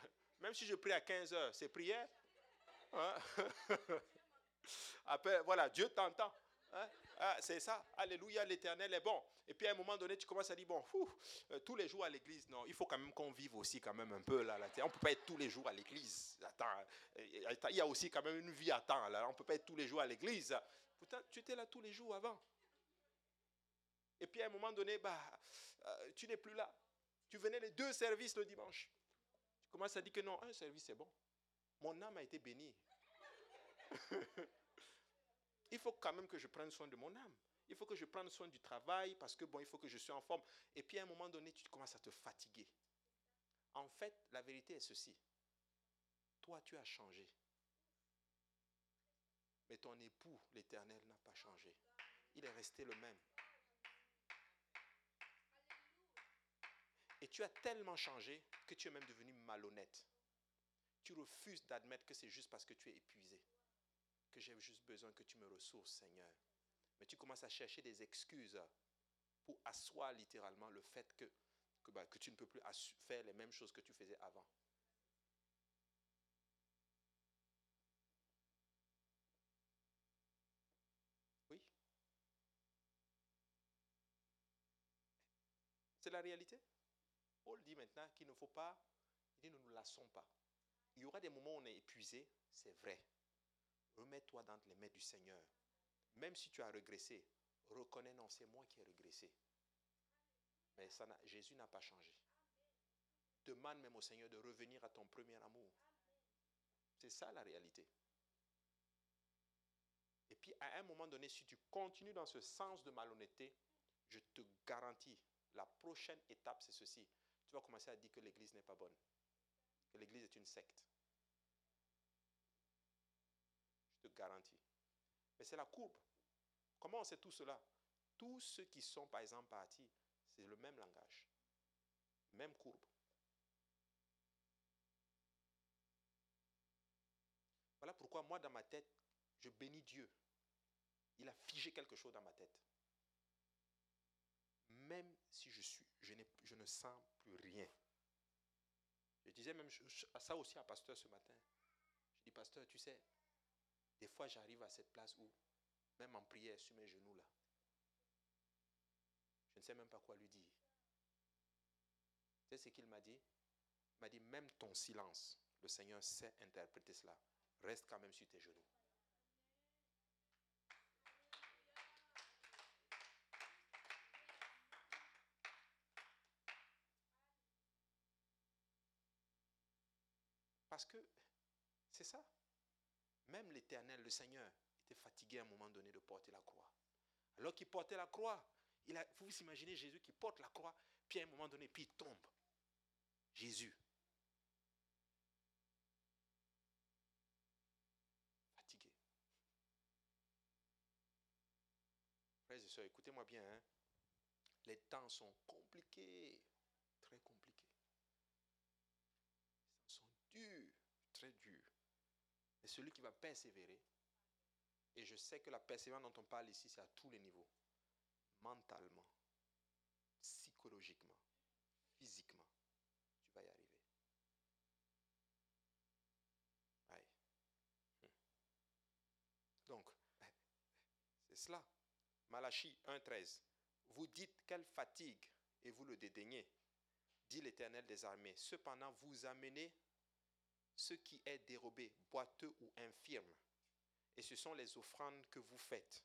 [SPEAKER 1] même si je prie à 15 heures, c'est prière? Hein? [laughs] Après, voilà, Dieu t'entend. Hein? Ah, c'est ça. Alléluia, l'éternel est bon. Et puis à un moment donné, tu commences à dire, bon, euh, tous les jours à l'église, non, il faut quand même qu'on vive aussi quand même un peu là. là on ne peut pas être tous les jours à l'église. Attends, il y a aussi quand même une vie à temps. Là. On ne peut pas être tous les jours à l'église. Pourtant, tu étais là tous les jours avant. Et puis à un moment donné, bah, euh, tu n'es plus là. Tu venais les deux services le dimanche. Tu commences à dire que non, un service c'est bon. Mon âme a été bénie. [laughs] il faut quand même que je prenne soin de mon âme. Il faut que je prenne soin du travail parce que bon, il faut que je sois en forme. Et puis à un moment donné, tu commences à te fatiguer. En fait, la vérité est ceci. Toi, tu as changé. Mais ton époux, l'Éternel, n'a pas changé. Il est resté le même. Et tu as tellement changé que tu es même devenu malhonnête. Tu refuses d'admettre que c'est juste parce que tu es épuisé que j'ai juste besoin que tu me ressources, Seigneur. Mais tu commences à chercher des excuses pour asseoir littéralement le fait que, que, bah, que tu ne peux plus faire les mêmes choses que tu faisais avant. Oui. C'est la réalité. Paul dit maintenant qu'il ne faut pas, il dit ne nous lassons pas. Il y aura des moments où on est épuisé, c'est vrai. Remets-toi dans les mains du Seigneur. Même si tu as régressé, reconnais, non, c'est moi qui ai régressé. Mais Jésus n'a pas changé. Demande même au Seigneur de revenir à ton premier amour. C'est ça la réalité. Et puis à un moment donné, si tu continues dans ce sens de malhonnêteté, je te garantis, la prochaine étape, c'est ceci. Tu vas commencer à dire que l'Église n'est pas bonne, que l'Église est une secte. garantie. Mais c'est la courbe. Comment on sait tout cela? Tous ceux qui sont, par exemple, partis, c'est le même langage, même courbe. Voilà pourquoi moi, dans ma tête, je bénis Dieu. Il a figé quelque chose dans ma tête. Même si je suis, je, je ne sens plus rien. Je disais même à ça aussi à Pasteur ce matin. Je dis, Pasteur, tu sais, des fois j'arrive à cette place où, même en prière, sur mes genoux là, je ne sais même pas quoi lui dire. Tu sais ce qu'il m'a dit? Il m'a dit, même ton silence, le Seigneur sait interpréter cela. Reste quand même sur tes genoux. Parce que c'est ça. Même l'Éternel, le Seigneur, était fatigué à un moment donné de porter la croix. Alors qu'il portait la croix, vous vous imaginez Jésus qui porte la croix, puis à un moment donné, puis il tombe. Jésus. Fatigué. Frères et sœurs, écoutez-moi bien. Hein. Les temps sont compliqués, très compliqués. Ils sont durs, très durs. Mais celui qui va persévérer, et je sais que la persévérance dont on parle ici, c'est à tous les niveaux mentalement, psychologiquement, physiquement, tu vas y arriver. Hmm. Donc, [laughs] c'est cela. Malachie 1.13. Vous dites quelle fatigue et vous le dédaignez, dit l'Éternel des armées. Cependant, vous amenez ce qui est dérobé, boiteux ou infirme, et ce sont les offrandes que vous faites.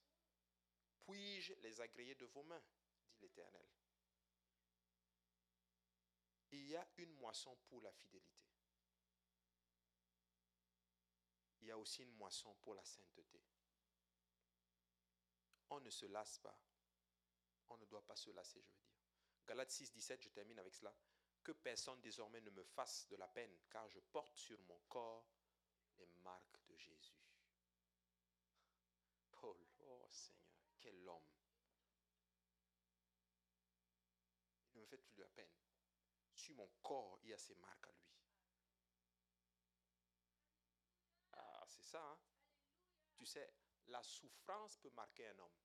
[SPEAKER 1] Puis-je les agréer de vos mains dit l'Éternel. Il y a une moisson pour la fidélité. Il y a aussi une moisson pour la sainteté. On ne se lasse pas. On ne doit pas se lasser, je veux dire. Galates 6, 17, je termine avec cela. Que personne désormais ne me fasse de la peine, car je porte sur mon corps les marques de Jésus. Paul, oh Seigneur l'homme. Il ne me fait plus de la peine. Sur mon corps, il y a ses marques à lui. Ah, c'est ça, hein? Tu sais, la souffrance peut marquer un homme,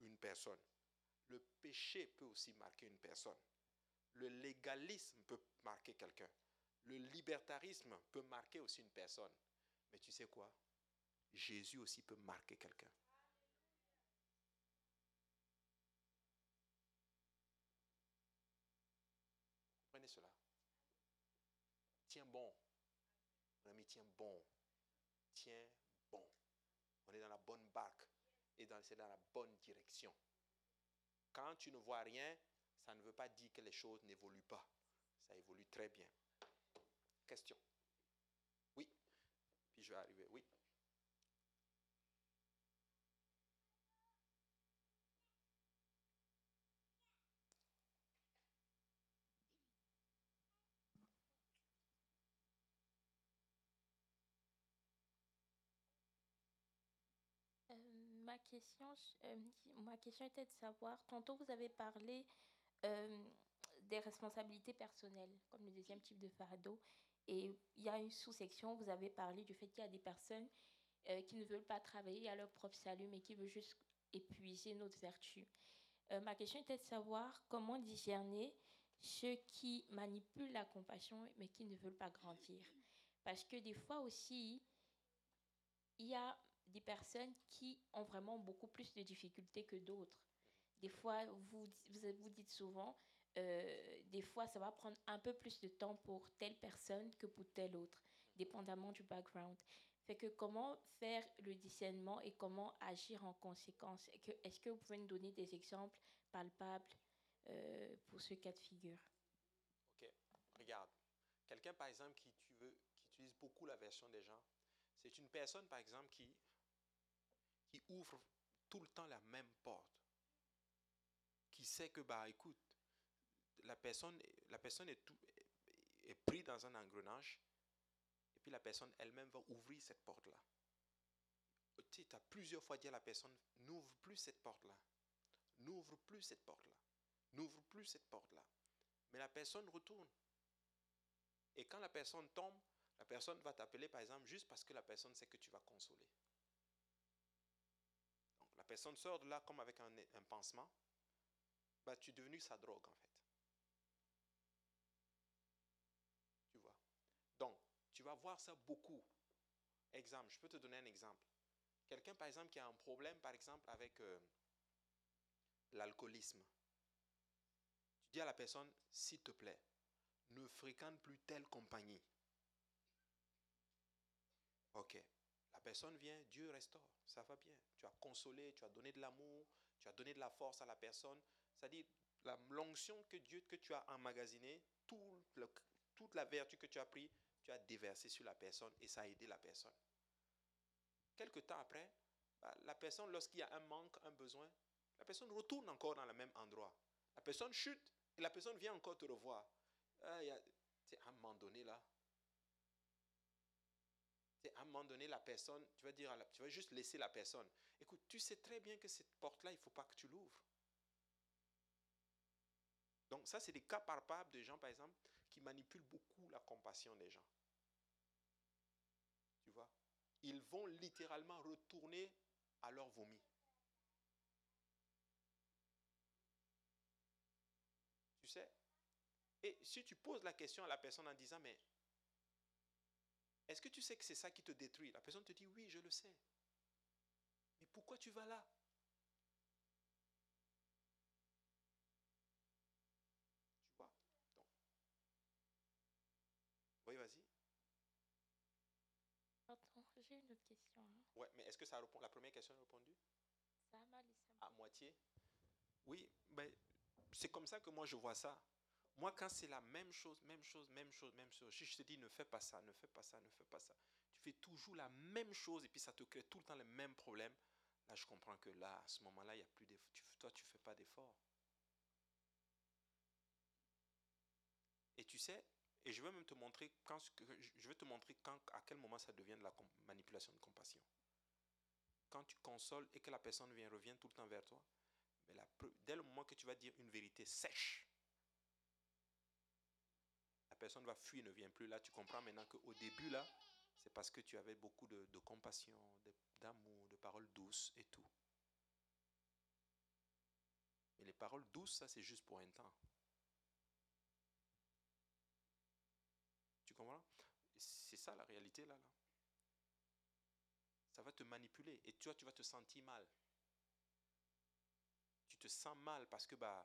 [SPEAKER 1] une personne. Le péché peut aussi marquer une personne. Le légalisme peut marquer quelqu'un. Le libertarisme peut marquer aussi une personne. Mais tu sais quoi? Jésus aussi peut marquer quelqu'un. cela. Tiens bon. Mon ami, tiens bon. Tiens bon. On est dans la bonne barque et c'est dans la bonne direction. Quand tu ne vois rien, ça ne veut pas dire que les choses n'évoluent pas. Ça évolue très bien. Question. Oui. Puis je vais arriver. Oui.
[SPEAKER 2] ma question, euh, ma question était de savoir, tantôt vous avez parlé euh, des responsabilités personnelles, comme le deuxième type de fardeau, et il y a une sous-section, vous avez parlé du fait qu'il y a des personnes euh, qui ne veulent pas travailler à leur propre salut, mais qui veulent juste épuiser notre vertu. ma question était de savoir comment discerner ceux qui manipulent la compassion, mais qui ne veulent pas grandir. Parce que des fois aussi, il y a des personnes qui ont vraiment beaucoup plus de difficultés que d'autres. Des fois, vous, vous, dites souvent, euh, des fois, ça va prendre un peu plus de temps pour telle personne que pour telle autre, dépendamment du background. Comment faire le discernement et comment agir en conséquence? Est-ce que, vous pouvez nous donner des exemples palpables euh, pour ce cas de figure?
[SPEAKER 1] Ok, regarde. Quelqu'un, par exemple, qui, tu veux, qui utilise beaucoup la version des gens, c'est une personne, par exemple, qui qui ouvre tout le temps la même porte, qui sait que, bah, écoute, la personne, la personne est, tout, est prise dans un engrenage, et puis la personne elle-même va ouvrir cette porte-là. Tu as plusieurs fois dit à la personne, n'ouvre plus cette porte-là, n'ouvre plus cette porte-là, n'ouvre plus cette porte-là. Mais la personne retourne. Et quand la personne tombe, La personne va t'appeler, par exemple, juste parce que la personne sait que tu vas consoler. La personne sort de là comme avec un pansement. Bah, tu es devenu sa drogue, en fait. Tu vois. Donc, tu vas voir ça beaucoup. Exemple, je peux te donner un exemple. Quelqu'un, par exemple, qui a un problème, par exemple, avec euh, l'alcoolisme. Tu dis à la personne, s'il te plaît, ne fréquente plus telle compagnie. Ok. La personne vient, Dieu restaure, ça va bien. Tu as consolé, tu as donné de l'amour, tu as donné de la force à la personne. C'est-à-dire, l'onction que Dieu, que tu as emmagasinée, tout toute la vertu que tu as pris, tu as déversé sur la personne et ça a aidé la personne. Quelque temps après, bah, la personne, lorsqu'il y a un manque, un besoin, la personne retourne encore dans le même endroit. La personne chute et la personne vient encore te revoir. Ah, à un moment donné, là, à un moment donné, la personne, tu vas dire, tu vas juste laisser la personne. Écoute, tu sais très bien que cette porte-là, il ne faut pas que tu l'ouvres. Donc ça, c'est des cas palpables de gens, par exemple, qui manipulent beaucoup la compassion des gens. Tu vois? Ils vont littéralement retourner à leur vomi. Tu sais? Et si tu poses la question à la personne en disant, mais est-ce que tu sais que c'est ça qui te détruit? La personne te dit, oui, je le sais. Mais pourquoi tu vas là Oui, vas-y.
[SPEAKER 2] Attends, j'ai une autre question. Hein.
[SPEAKER 1] Ouais, mais est-ce que ça répond La première question est répondue?
[SPEAKER 2] Ça
[SPEAKER 1] À moitié? Oui, mais c'est comme ça que moi je vois ça. Moi, quand c'est la même chose, même chose, même chose, même chose, si je te dis ne fais pas ça, ne fais pas ça, ne fais pas ça, tu fais toujours la même chose et puis ça te crée tout le temps les mêmes problèmes, là je comprends que là, à ce moment-là, il y a plus d'effort. Toi, tu ne fais pas d'effort. Et tu sais, et je vais même te montrer quand, je vais te montrer quand, à quel moment ça devient de la manipulation de compassion. Quand tu consoles et que la personne vient, revient tout le temps vers toi, mais dès le moment que tu vas dire une vérité sèche, la personne va fuir, ne vient plus. Là, tu comprends maintenant qu'au début, là, c'est parce que tu avais beaucoup de, de compassion, d'amour, de paroles douces et tout. Mais les paroles douces, ça, c'est juste pour un temps. C'est ça la réalité là, là. Ça va te manipuler et toi tu vas te sentir mal. Tu te sens mal parce que bah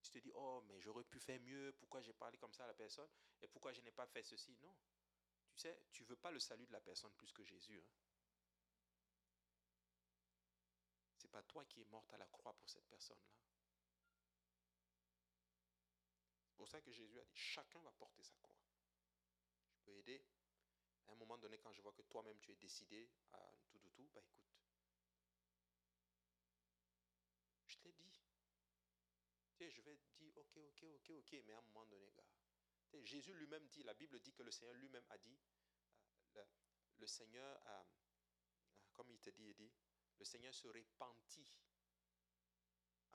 [SPEAKER 1] tu te dis oh mais j'aurais pu faire mieux, pourquoi j'ai parlé comme ça à la personne et pourquoi je n'ai pas fait ceci? Non. Tu sais, tu veux pas le salut de la personne plus que Jésus. Hein? C'est pas toi qui es morte à la croix pour cette personne-là. C'est pour ça que Jésus a dit, chacun va porter sa croix. Je peux aider. À un moment donné, quand je vois que toi-même tu es décidé à tout, tout, tout, bah écoute. Je te l'ai dit. Tu sais, je vais dire, ok, ok, ok, ok, mais à un moment donné, gars. Jésus lui-même dit, la Bible dit que le Seigneur lui-même a dit, euh, le, Seigneur, a, comme il te dit, il dit, le Seigneur se repentit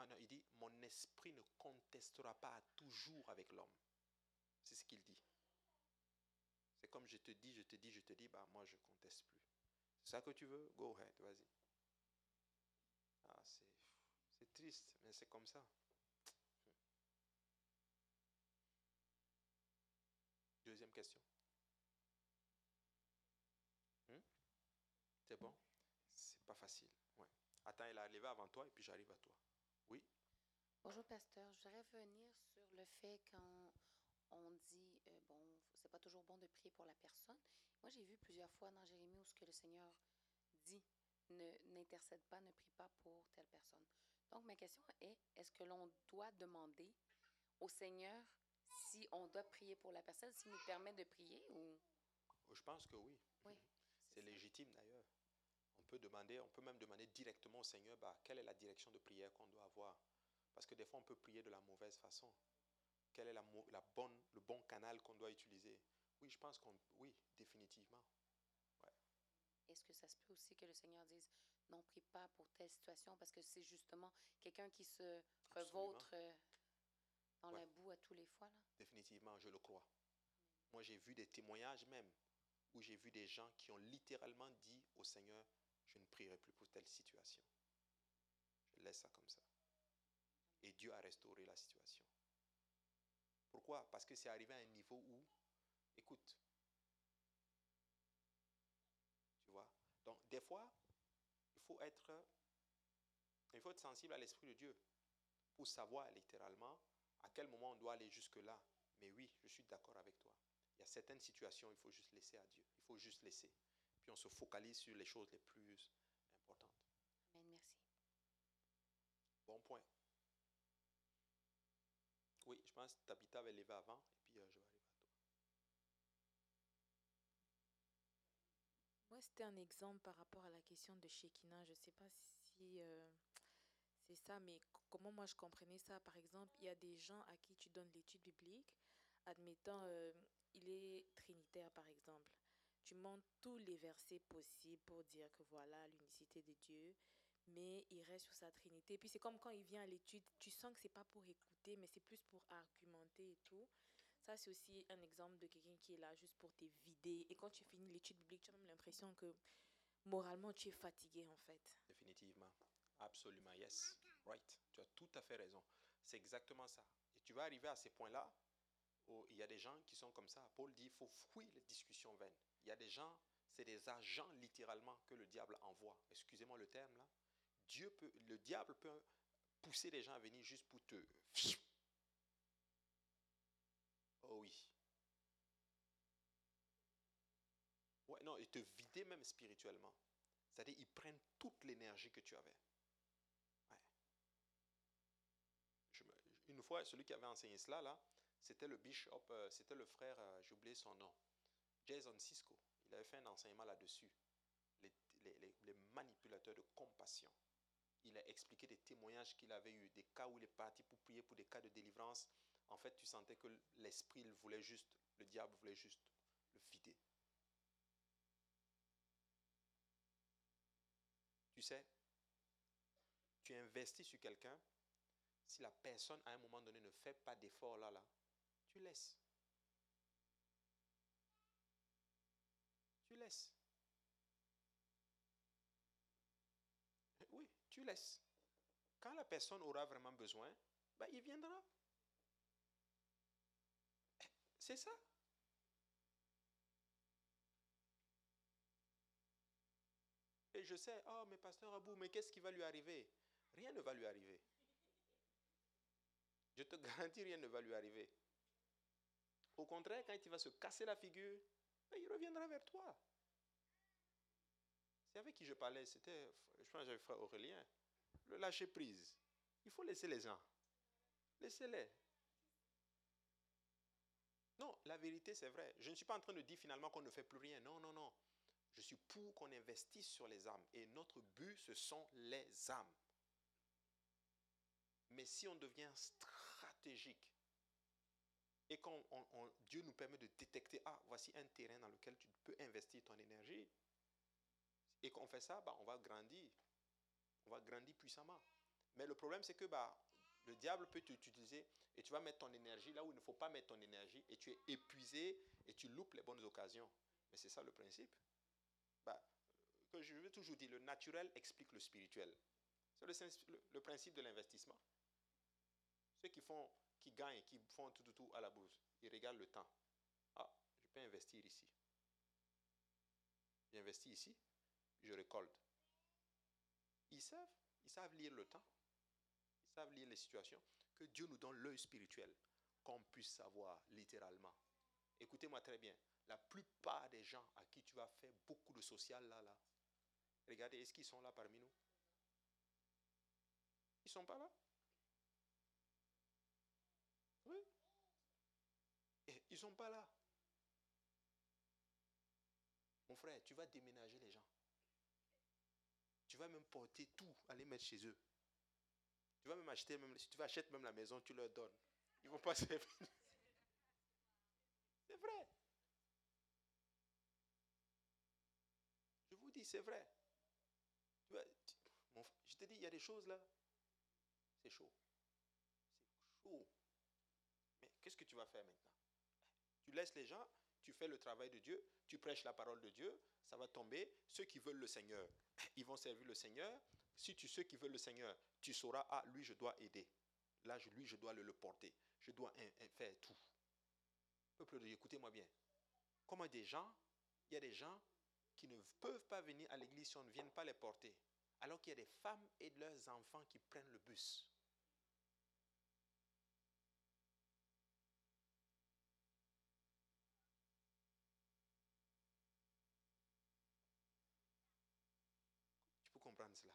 [SPEAKER 1] ah non, il dit, mon esprit ne contestera pas toujours avec l'homme. C'est ce qu'il dit. Comme je te dis, je te dis, je te dis, bah moi je conteste plus. C'est ça que tu veux? Go ahead, vas-y. Ah, c'est triste, mais c'est comme ça. Deuxième question. Hmm? C'est bon? C'est pas facile. Attends, il est arrivé avant toi et puis j'arrive à toi.
[SPEAKER 3] Bonjour, pasteur. Je voudrais revenir sur le fait quand on dit, euh, bon, c'est pas toujours bon de prier pour la personne. Moi, j'ai vu plusieurs fois dans Jérémie où ce que le Seigneur dit, ne n'intercède pas, ne prie pas pour telle personne. Donc, ma question est, est-ce que l'on doit demander au Seigneur si on doit prier pour la personne, s'il nous permet de prier ou...
[SPEAKER 1] Je pense que oui.
[SPEAKER 3] Oui. [laughs]
[SPEAKER 1] C'est légitime d'ailleurs. On peut demander, on peut même demander directement au Seigneur, bah, quelle est la direction de prière qu'on doit avoir? Parce que des fois, on peut prier de la mauvaise façon. Quel est la, la bonne, le bon canal qu'on doit utiliser? Oui, je pense qu'on... Oui, définitivement. Ouais.
[SPEAKER 3] Est-ce que ça se peut aussi que le Seigneur dise non, prie pas pour telle situation parce que c'est justement quelqu'un qui se revautre euh, dans la boue à tous les fois là?
[SPEAKER 1] Définitivement, je le crois. Moi, j'ai vu des témoignages même où j'ai vu des gens qui ont littéralement dit au Seigneur, je ne prierai plus pour telle situation. Je laisse ça comme ça. Et Dieu a restauré la situation. Pourquoi? Parce que c'est arrivé à un niveau où, écoute, tu vois, donc des fois, il faut être, il faut être sensible à l'Esprit de Dieu pour savoir littéralement à quel moment on doit aller jusque-là. Mais oui, je suis d'accord avec toi. Il y a certaines situations, il faut juste laisser à Dieu. Il faut juste laisser. Puis on se focalise sur les choses les plus importantes.
[SPEAKER 3] Amen, merci.
[SPEAKER 1] Bon point. Oui, je pense que Tabitha avait levé avant, et puis euh, je vais arriver à toi.
[SPEAKER 4] C'était un exemple par rapport à la question de Shekinah. Je ne sais pas si euh, c'est ça, mais comment moi je comprenais ça? Par exemple, il y a des gens à qui tu donnes l'étude biblique, admettant euh, il est trinitaire, par exemple. Tu montes tous les versets possibles pour dire que voilà l'unicité de Dieu, mais il reste sur sa trinité. Puis c'est comme quand il vient à l'étude, tu sens que c'est pas pour écouter, mais c'est plus pour argumenter et tout. Ça, c'est aussi un exemple de quelqu'un qui est là juste pour te vider. Et quand tu finis l'étude biblique, tu as même l'impression que moralement, tu es fatigué, en fait.
[SPEAKER 1] Définitivement. Absolument, yes. Right. Tu as tout à fait raison. C'est exactement ça. Et tu vas arriver à ces points-là où il y a des gens qui sont comme ça. Paul dit il faut fuir les discussions vaines. Il y a des gens, c'est des agents littéralement que le diable envoie. Excusez-moi le terme là. Dieu peut, le diable peut pousser les gens à venir juste pour te. Oh oui. Ouais, non, et te vider même spirituellement. C'est-à-dire, ils prennent toute l'énergie que tu avais. Une fois, celui qui avait enseigné cela, là, c'était le bishop, euh, c'était le frère, euh, j'ai oublié son nom, Jason Cisco. Il avait fait un enseignement là-dessus. Les- les manipulateurs de compassion. Il a expliqué des témoignages qu'il avait eu, des cas où il est parti pour prier pour des cas de délivrance. En fait, tu sentais que l'esprit il voulait juste, le diable voulait juste le vider. Tu sais, tu investis sur quelqu'un, si la personne à un moment donné ne fait pas d'effort là, là, tu laisses. Tu laisses. Oui, tu laisses. Quand la personne aura vraiment besoin, ben, il viendra. C'est ça. Et je sais, oh, mais pasteur Abou, mais qu'est-ce qui va lui arriver? Rien ne va lui arriver. Je te garantis, rien ne va lui arriver. Au contraire, quand il va se casser la figure, ben, il reviendra vers toi. C'est avec qui je parlais, c'était, je pense j'avais frère Aurélien. Le lâcher prise. Il faut laisser les gens. Laissez-les. Non, la vérité, c'est vrai. Je ne suis pas en train de dire finalement qu'on ne fait plus rien. Non, non, non. Je suis pour qu'on investisse sur les âmes. Et notre but, ce sont les âmes. Mais si on devient stratégique et quand Dieu nous permet de détecter, ah, voici un terrain dans lequel tu peux investir ton énergie, et qu'on fait ça, bah, on va grandir. On va grandir puissamment. Mais le problème, c'est que bah, le diable peut t'utiliser et tu vas mettre ton énergie là où il ne faut pas mettre ton énergie et tu es épuisé et tu loupes les bonnes occasions. Mais c'est ça le principe. Bah, je veux toujours dire, le naturel explique le spirituel. C'est le, principe de l'investissement. Ceux qui font, qui gagnent, qui font tout, tout, tout à la bourse, ils regardent le temps. Ah, je peux investir ici. J'investis ici, je récolte. Ils savent, ils savent lire le temps, savent lire les situations, que Dieu nous donne l'œil spirituel, qu'on puisse savoir littéralement. Écoutez-moi très bien, la plupart des gens à qui tu vas faire beaucoup de social là, là, regardez, est-ce qu'ils sont là parmi nous? Ils ne sont pas là? Oui. Et ils ne sont pas là. Mon frère, tu vas déménager les gens. Tu vas même porter tout, aller mettre chez eux. Tu vas même acheter, même, si tu vas acheter même la maison, tu leur donnes. Ils vont pas [laughs] servir. C'est vrai. Je vous dis, c'est vrai. Je te dis, il y a des choses là. C'est chaud. C'est chaud. Mais qu'est-ce que tu vas faire maintenant? Tu laisses les gens, tu fais le travail de Dieu, tu prêches la parole de Dieu, ça va tomber. Ceux qui veulent le Seigneur, ils vont servir le Seigneur. Si tu ceux qui veulent le Seigneur, tu sauras, ah, lui, je dois aider. Là, lui, je dois le, le porter. Je dois faire tout. Peuple de Dieu, écoutez-moi bien. Comment des gens, il y a des gens qui ne peuvent pas venir à l'église si on ne vient pas les porter. Alors qu'il y a des femmes et leurs enfants qui prennent le bus. Tu peux comprendre cela.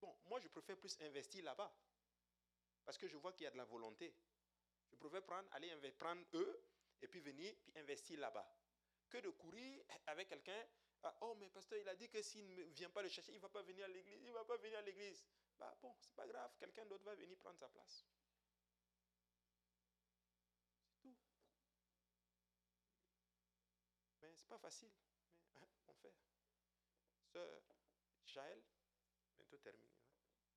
[SPEAKER 1] Bon, moi je préfère plus investir là-bas. Parce que je vois qu'il y a de la volonté. Je préfère prendre, aller prendre eux et puis venir puis investir là-bas. Que de courir avec quelqu'un. Ah, oh, mais pasteur, il a dit que s'il ne vient pas le chercher, il ne va pas venir à l'église. Il ne va pas venir à l'église. Bah bon, c'est pas grave. Quelqu'un d'autre va venir prendre sa place. C'est tout. Mais c'est pas facile. On [laughs] fait. Sœur Jaël, bientôt terminé.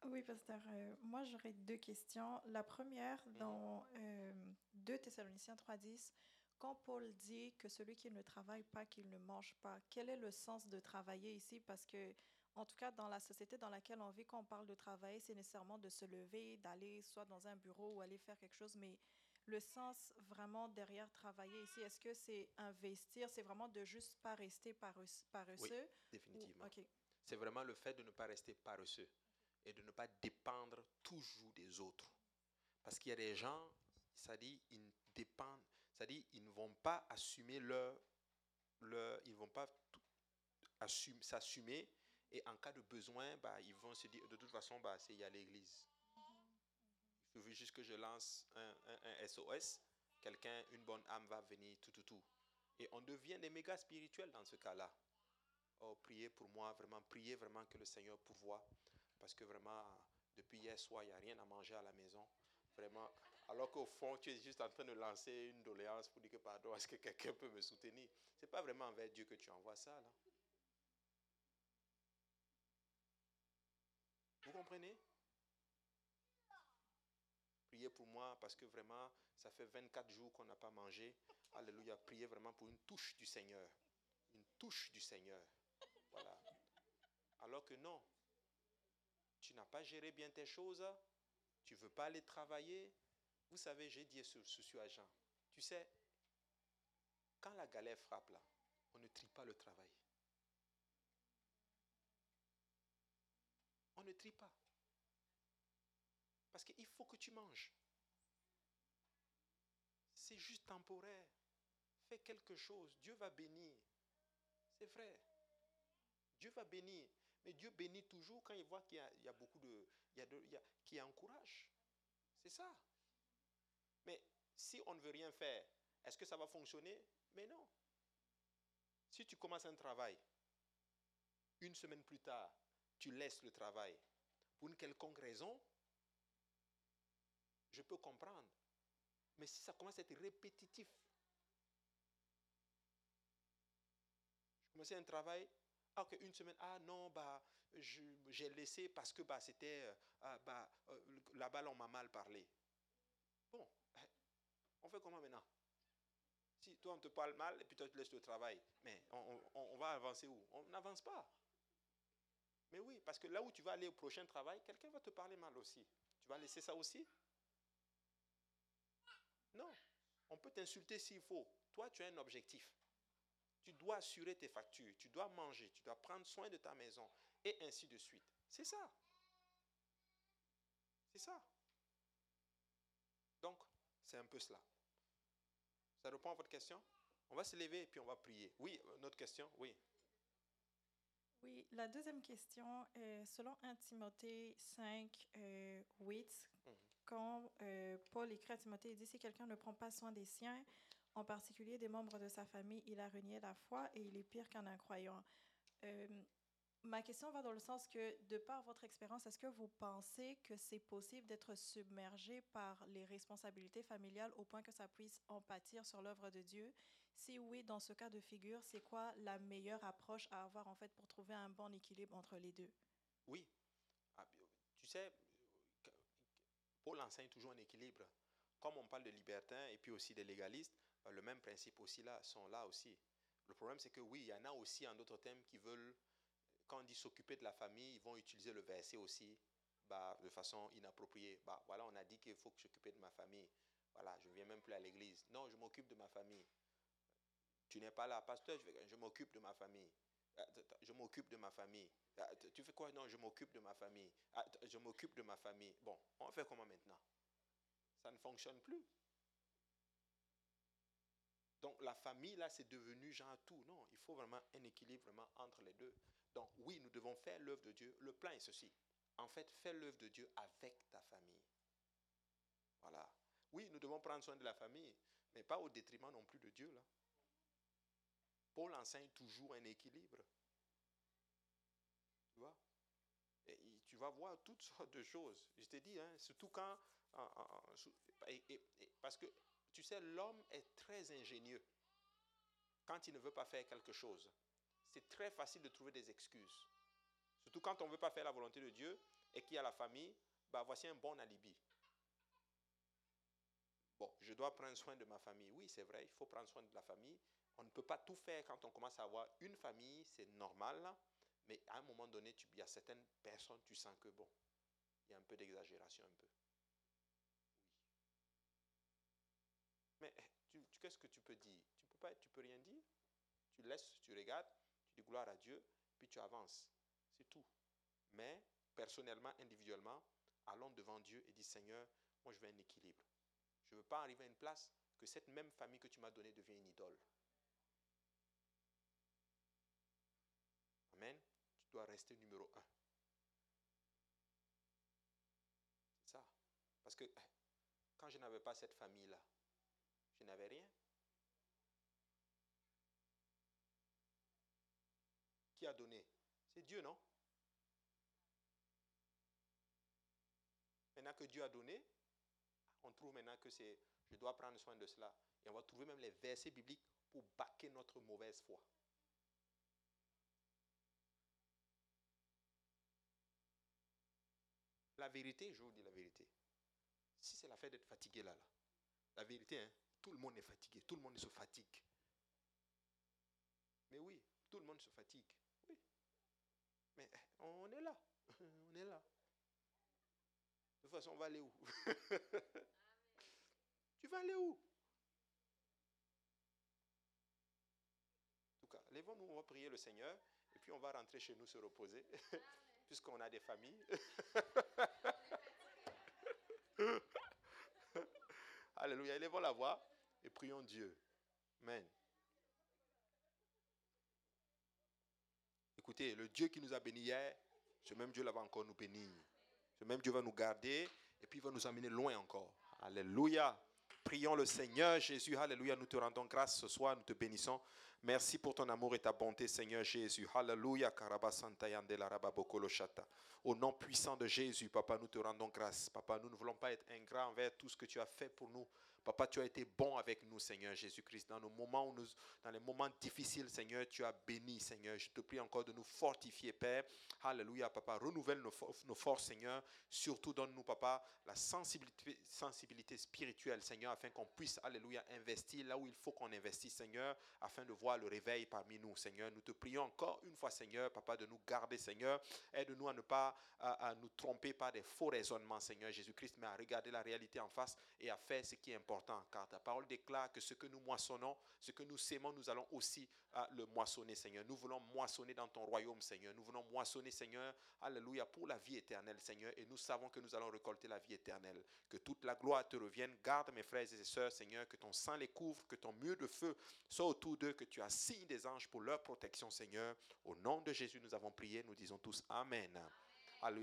[SPEAKER 5] Oui, pasteur. Euh, moi, j'aurais deux questions. La première, mhm. dans euh, 2 Thessaloniciens 3.10, quand Paul dit que celui qui ne travaille pas, qu'il ne mange pas, quel est le sens de travailler ici? Parce que, en tout cas, dans la société dans laquelle on vit, quand on parle de travailler, c'est nécessairement de se lever, d'aller soit dans un bureau ou aller faire quelque chose, mais le sens vraiment derrière travailler ici, est-ce que c'est investir, c'est vraiment de juste pas rester paresseux?
[SPEAKER 1] Oui, définitivement. C'est vraiment le fait de ne pas rester paresseux et de ne pas dépendre toujours des autres. Parce qu'il y a des gens, ça dit, ils dépendent, ça dit, ils ne vont pas assumer leur, leur ils vont pas s'assumer et en cas de besoin, bah, ils vont se dire, de toute façon, bah, c'est y a l'église. Il suffit juste que je lance un, un, SOS, quelqu'un, une bonne âme va venir, tout, tout, tout. Et on devient des méga spirituels dans ce cas-là. Oh, priez pour moi, vraiment, priez vraiment que le Seigneur pourvoie parce que vraiment, depuis hier soir, il n'y a rien à manger à la maison. Vraiment. Alors qu'au fond, tu es juste en train de lancer une doléance pour dire que pardon, est-ce que quelqu'un peut me soutenir? Ce n'est pas vraiment envers Dieu que tu envoies ça, là. Vous comprenez? Priez pour moi parce que vraiment, ça fait 24 jours qu'on n'a pas mangé. Alléluia. Priez vraiment pour une touche du Seigneur. Une touche du Seigneur. Voilà. Alors que non, tu n'as pas géré bien tes choses, tu ne veux pas aller travailler. Vous savez, j'ai dit ce, à Jean. Tu sais, quand la galère frappe là, on ne trie pas le travail. On ne trie pas. Parce qu'il faut que tu manges. C'est juste temporaire. Fais quelque chose. Dieu va bénir. C'est vrai. Dieu va bénir. Mais Dieu bénit toujours quand il voit qu'il y, a beaucoup de... Il y a il y a, qui encourage. C'est ça. Mais si on ne veut rien faire, est-ce que ça va fonctionner? Mais non. Si tu commences un travail, une semaine plus tard, tu laisses le travail pour une quelconque raison, je peux comprendre. Mais si ça commence à être répétitif, je commençais un travail, ah, ok, une semaine, ah non, bah, j'ai laissé parce que bah, c'était, euh, ah, bah, euh, là-bas, on m'a mal parlé. Bon, eh, on fait comment maintenant? Si toi, on te parle mal et puis toi, tu laisses le travail, mais on va avancer où? On n'avance pas. Mais oui, parce que là où tu vas aller au prochain travail, quelqu'un va te parler mal aussi. Tu vas laisser ça aussi? Non. On peut t'insulter s'il faut. Toi, tu as un objectif. Tu dois assurer tes factures, tu dois manger, tu dois prendre soin de ta maison, et ainsi de suite. C'est ça. C'est ça. Donc, c'est un peu cela. Ça répond à votre question? On va se lever et puis on va prier. Oui, notre question? Oui.
[SPEAKER 5] Oui, la deuxième question est selon 1 Timothée 5, 8, mhm. quand euh, Paul écrit à Timothée, il dit si quelqu'un ne prend pas soin des siens, en particulier des membres de sa famille, il a renié la foi et il est pire qu'un incroyant. Euh, ma question va dans le sens que, de par votre expérience, est-ce que vous pensez que c'est possible d'être submergé par les responsabilités familiales au point que ça puisse en sur l'œuvre de Dieu? Si oui, dans ce cas de figure, c'est quoi la meilleure approche à avoir en fait pour trouver un bon équilibre entre les deux?
[SPEAKER 1] Oui. Ah, tu sais, Paul enseigne toujours un équilibre comme on parle de libertins et puis aussi des légalistes, le même principe aussi là, sont là aussi. Le problème, c'est que oui, il y en a aussi en d'autres thèmes qui veulent, quand on dit s'occuper de la famille, ils vont utiliser le verset aussi bah, de façon inappropriée. Bah, voilà, on a dit qu'il faut que s'occuper de ma famille. Voilà, je ne viens même plus à l'église. Non, je m'occupe de ma famille. Tu n'es pas là, pasteur, je, m'occupe de ma famille. Ah, je m'occupe de ma famille. Ah, tu fais quoi? Non, je m'occupe de ma famille. Ah, je m'occupe de ma famille. Bon, on fait comment maintenant? Ça ne fonctionne plus. Donc la famille, là, c'est devenu genre tout. Non, il faut vraiment un équilibre entre les deux. Donc oui, nous devons faire l'œuvre de Dieu. Le plan est ceci. En fait, fais l'œuvre de Dieu avec ta famille. Voilà. Oui, nous devons prendre soin de la famille, mais pas au détriment non plus de Dieu, là. Paul enseigne toujours un équilibre. Tu vois? Tu vas voir toutes [laughs] sortes de choses. Je t'ai dit, hein, surtout quand... parce que, tu sais, l'homme est très ingénieux quand il ne veut pas faire quelque chose. C'est très facile de trouver des excuses. Surtout quand on ne veut pas faire la volonté de Dieu et qu'il y a la famille, bah voici un bon alibi. Bon, je dois prendre soin de ma famille. Oui, c'est vrai, il faut prendre soin de la famille, on ne peut pas tout faire quand on commence à avoir une famille, c'est normal, mais à un moment donné, il y a certaines personnes, tu sens que bon, il y a un peu d'exagération, un peu. Oui. Mais qu'est-ce que tu peux dire Tu peux peux rien dire. Tu laisses, tu regardes, tu dis gloire à Dieu, puis tu avances. C'est tout. Mais personnellement, individuellement, allons devant Dieu et dis Seigneur, moi je veux un équilibre. Je ne veux pas arriver à une place que cette même famille que tu m'as donnée devienne une idole. tu dois rester numéro un. C'est ça. Parce que quand je n'avais pas cette famille-là, je n'avais rien. Qui a donné? C'est Dieu, non? Maintenant que Dieu a donné, on trouve maintenant que c'est, je dois prendre soin de cela. Et on va trouver même les versets bibliques pour baquer notre mauvaise foi. La vérité, je vous dis la vérité. Si c'est la fait d'être fatigué là, là, la vérité, hein, tout le monde est fatigué, tout le monde se fatigue. Mais oui, tout le monde se fatigue. Oui. Mais on est là. [laughs] On est là. De toute façon, on va aller où? [laughs] Tu vas aller où? En tout cas, lèvons-nous, on va prier le Seigneur et puis on va rentrer chez nous se reposer [laughs] puisqu'on a des familles. Alléluia. Élevons la voix et prions Dieu. Amen. Écoutez, le Dieu qui nous a bénis hier, ce même Dieu là va encore nous bénir. Ce même Dieu va nous garder et puis il va nous amener loin encore. Alléluia. Prions le Seigneur Jésus. Alléluia. Nous te rendons grâce ce soir. Nous te bénissons. Merci pour ton amour et ta bonté, Seigneur Jésus. Alléluia. Au nom puissant de Jésus, Papa, nous te rendons grâce. Papa, nous ne voulons pas être ingrats envers tout ce que tu as fait pour nous. Papa, tu as été bon avec nous, Seigneur Jésus-Christ. Dans les moments difficiles, Seigneur, tu as béni, Seigneur. Je te prie encore de nous fortifier, Père. Alléluia, Papa. Renouvelle nos, forces, Seigneur. Surtout donne-nous, Papa, la sensibilité, sensibilité spirituelle, Seigneur, afin qu'on puisse, Alléluia, investir là où il faut qu'on investisse, Seigneur, afin de voir le réveil parmi nous, Seigneur. Nous te prions encore une fois, Seigneur, Papa, de nous garder, Seigneur. Aide-nous à ne pas à, nous tromper par des faux raisonnements, Seigneur Jésus-Christ, mais à regarder la réalité en face et à faire ce qui est important. Car ta parole déclare que ce que nous moissonnons, ce que nous sémons, nous allons aussi euh, le moissonner, Seigneur. Nous voulons moissonner dans ton royaume, Seigneur. Nous voulons moissonner, Seigneur, Alléluia, pour la vie éternelle, Seigneur. Et nous savons que nous allons récolter la vie éternelle. Que toute la gloire te revienne. Garde mes frères et sœurs, Seigneur, que ton sang les couvre, que ton mur de feu soit autour d'eux, que tu assignes des anges pour leur protection, Seigneur. Au nom de Jésus, nous avons prié. Nous disons tous Amen. Alléluia.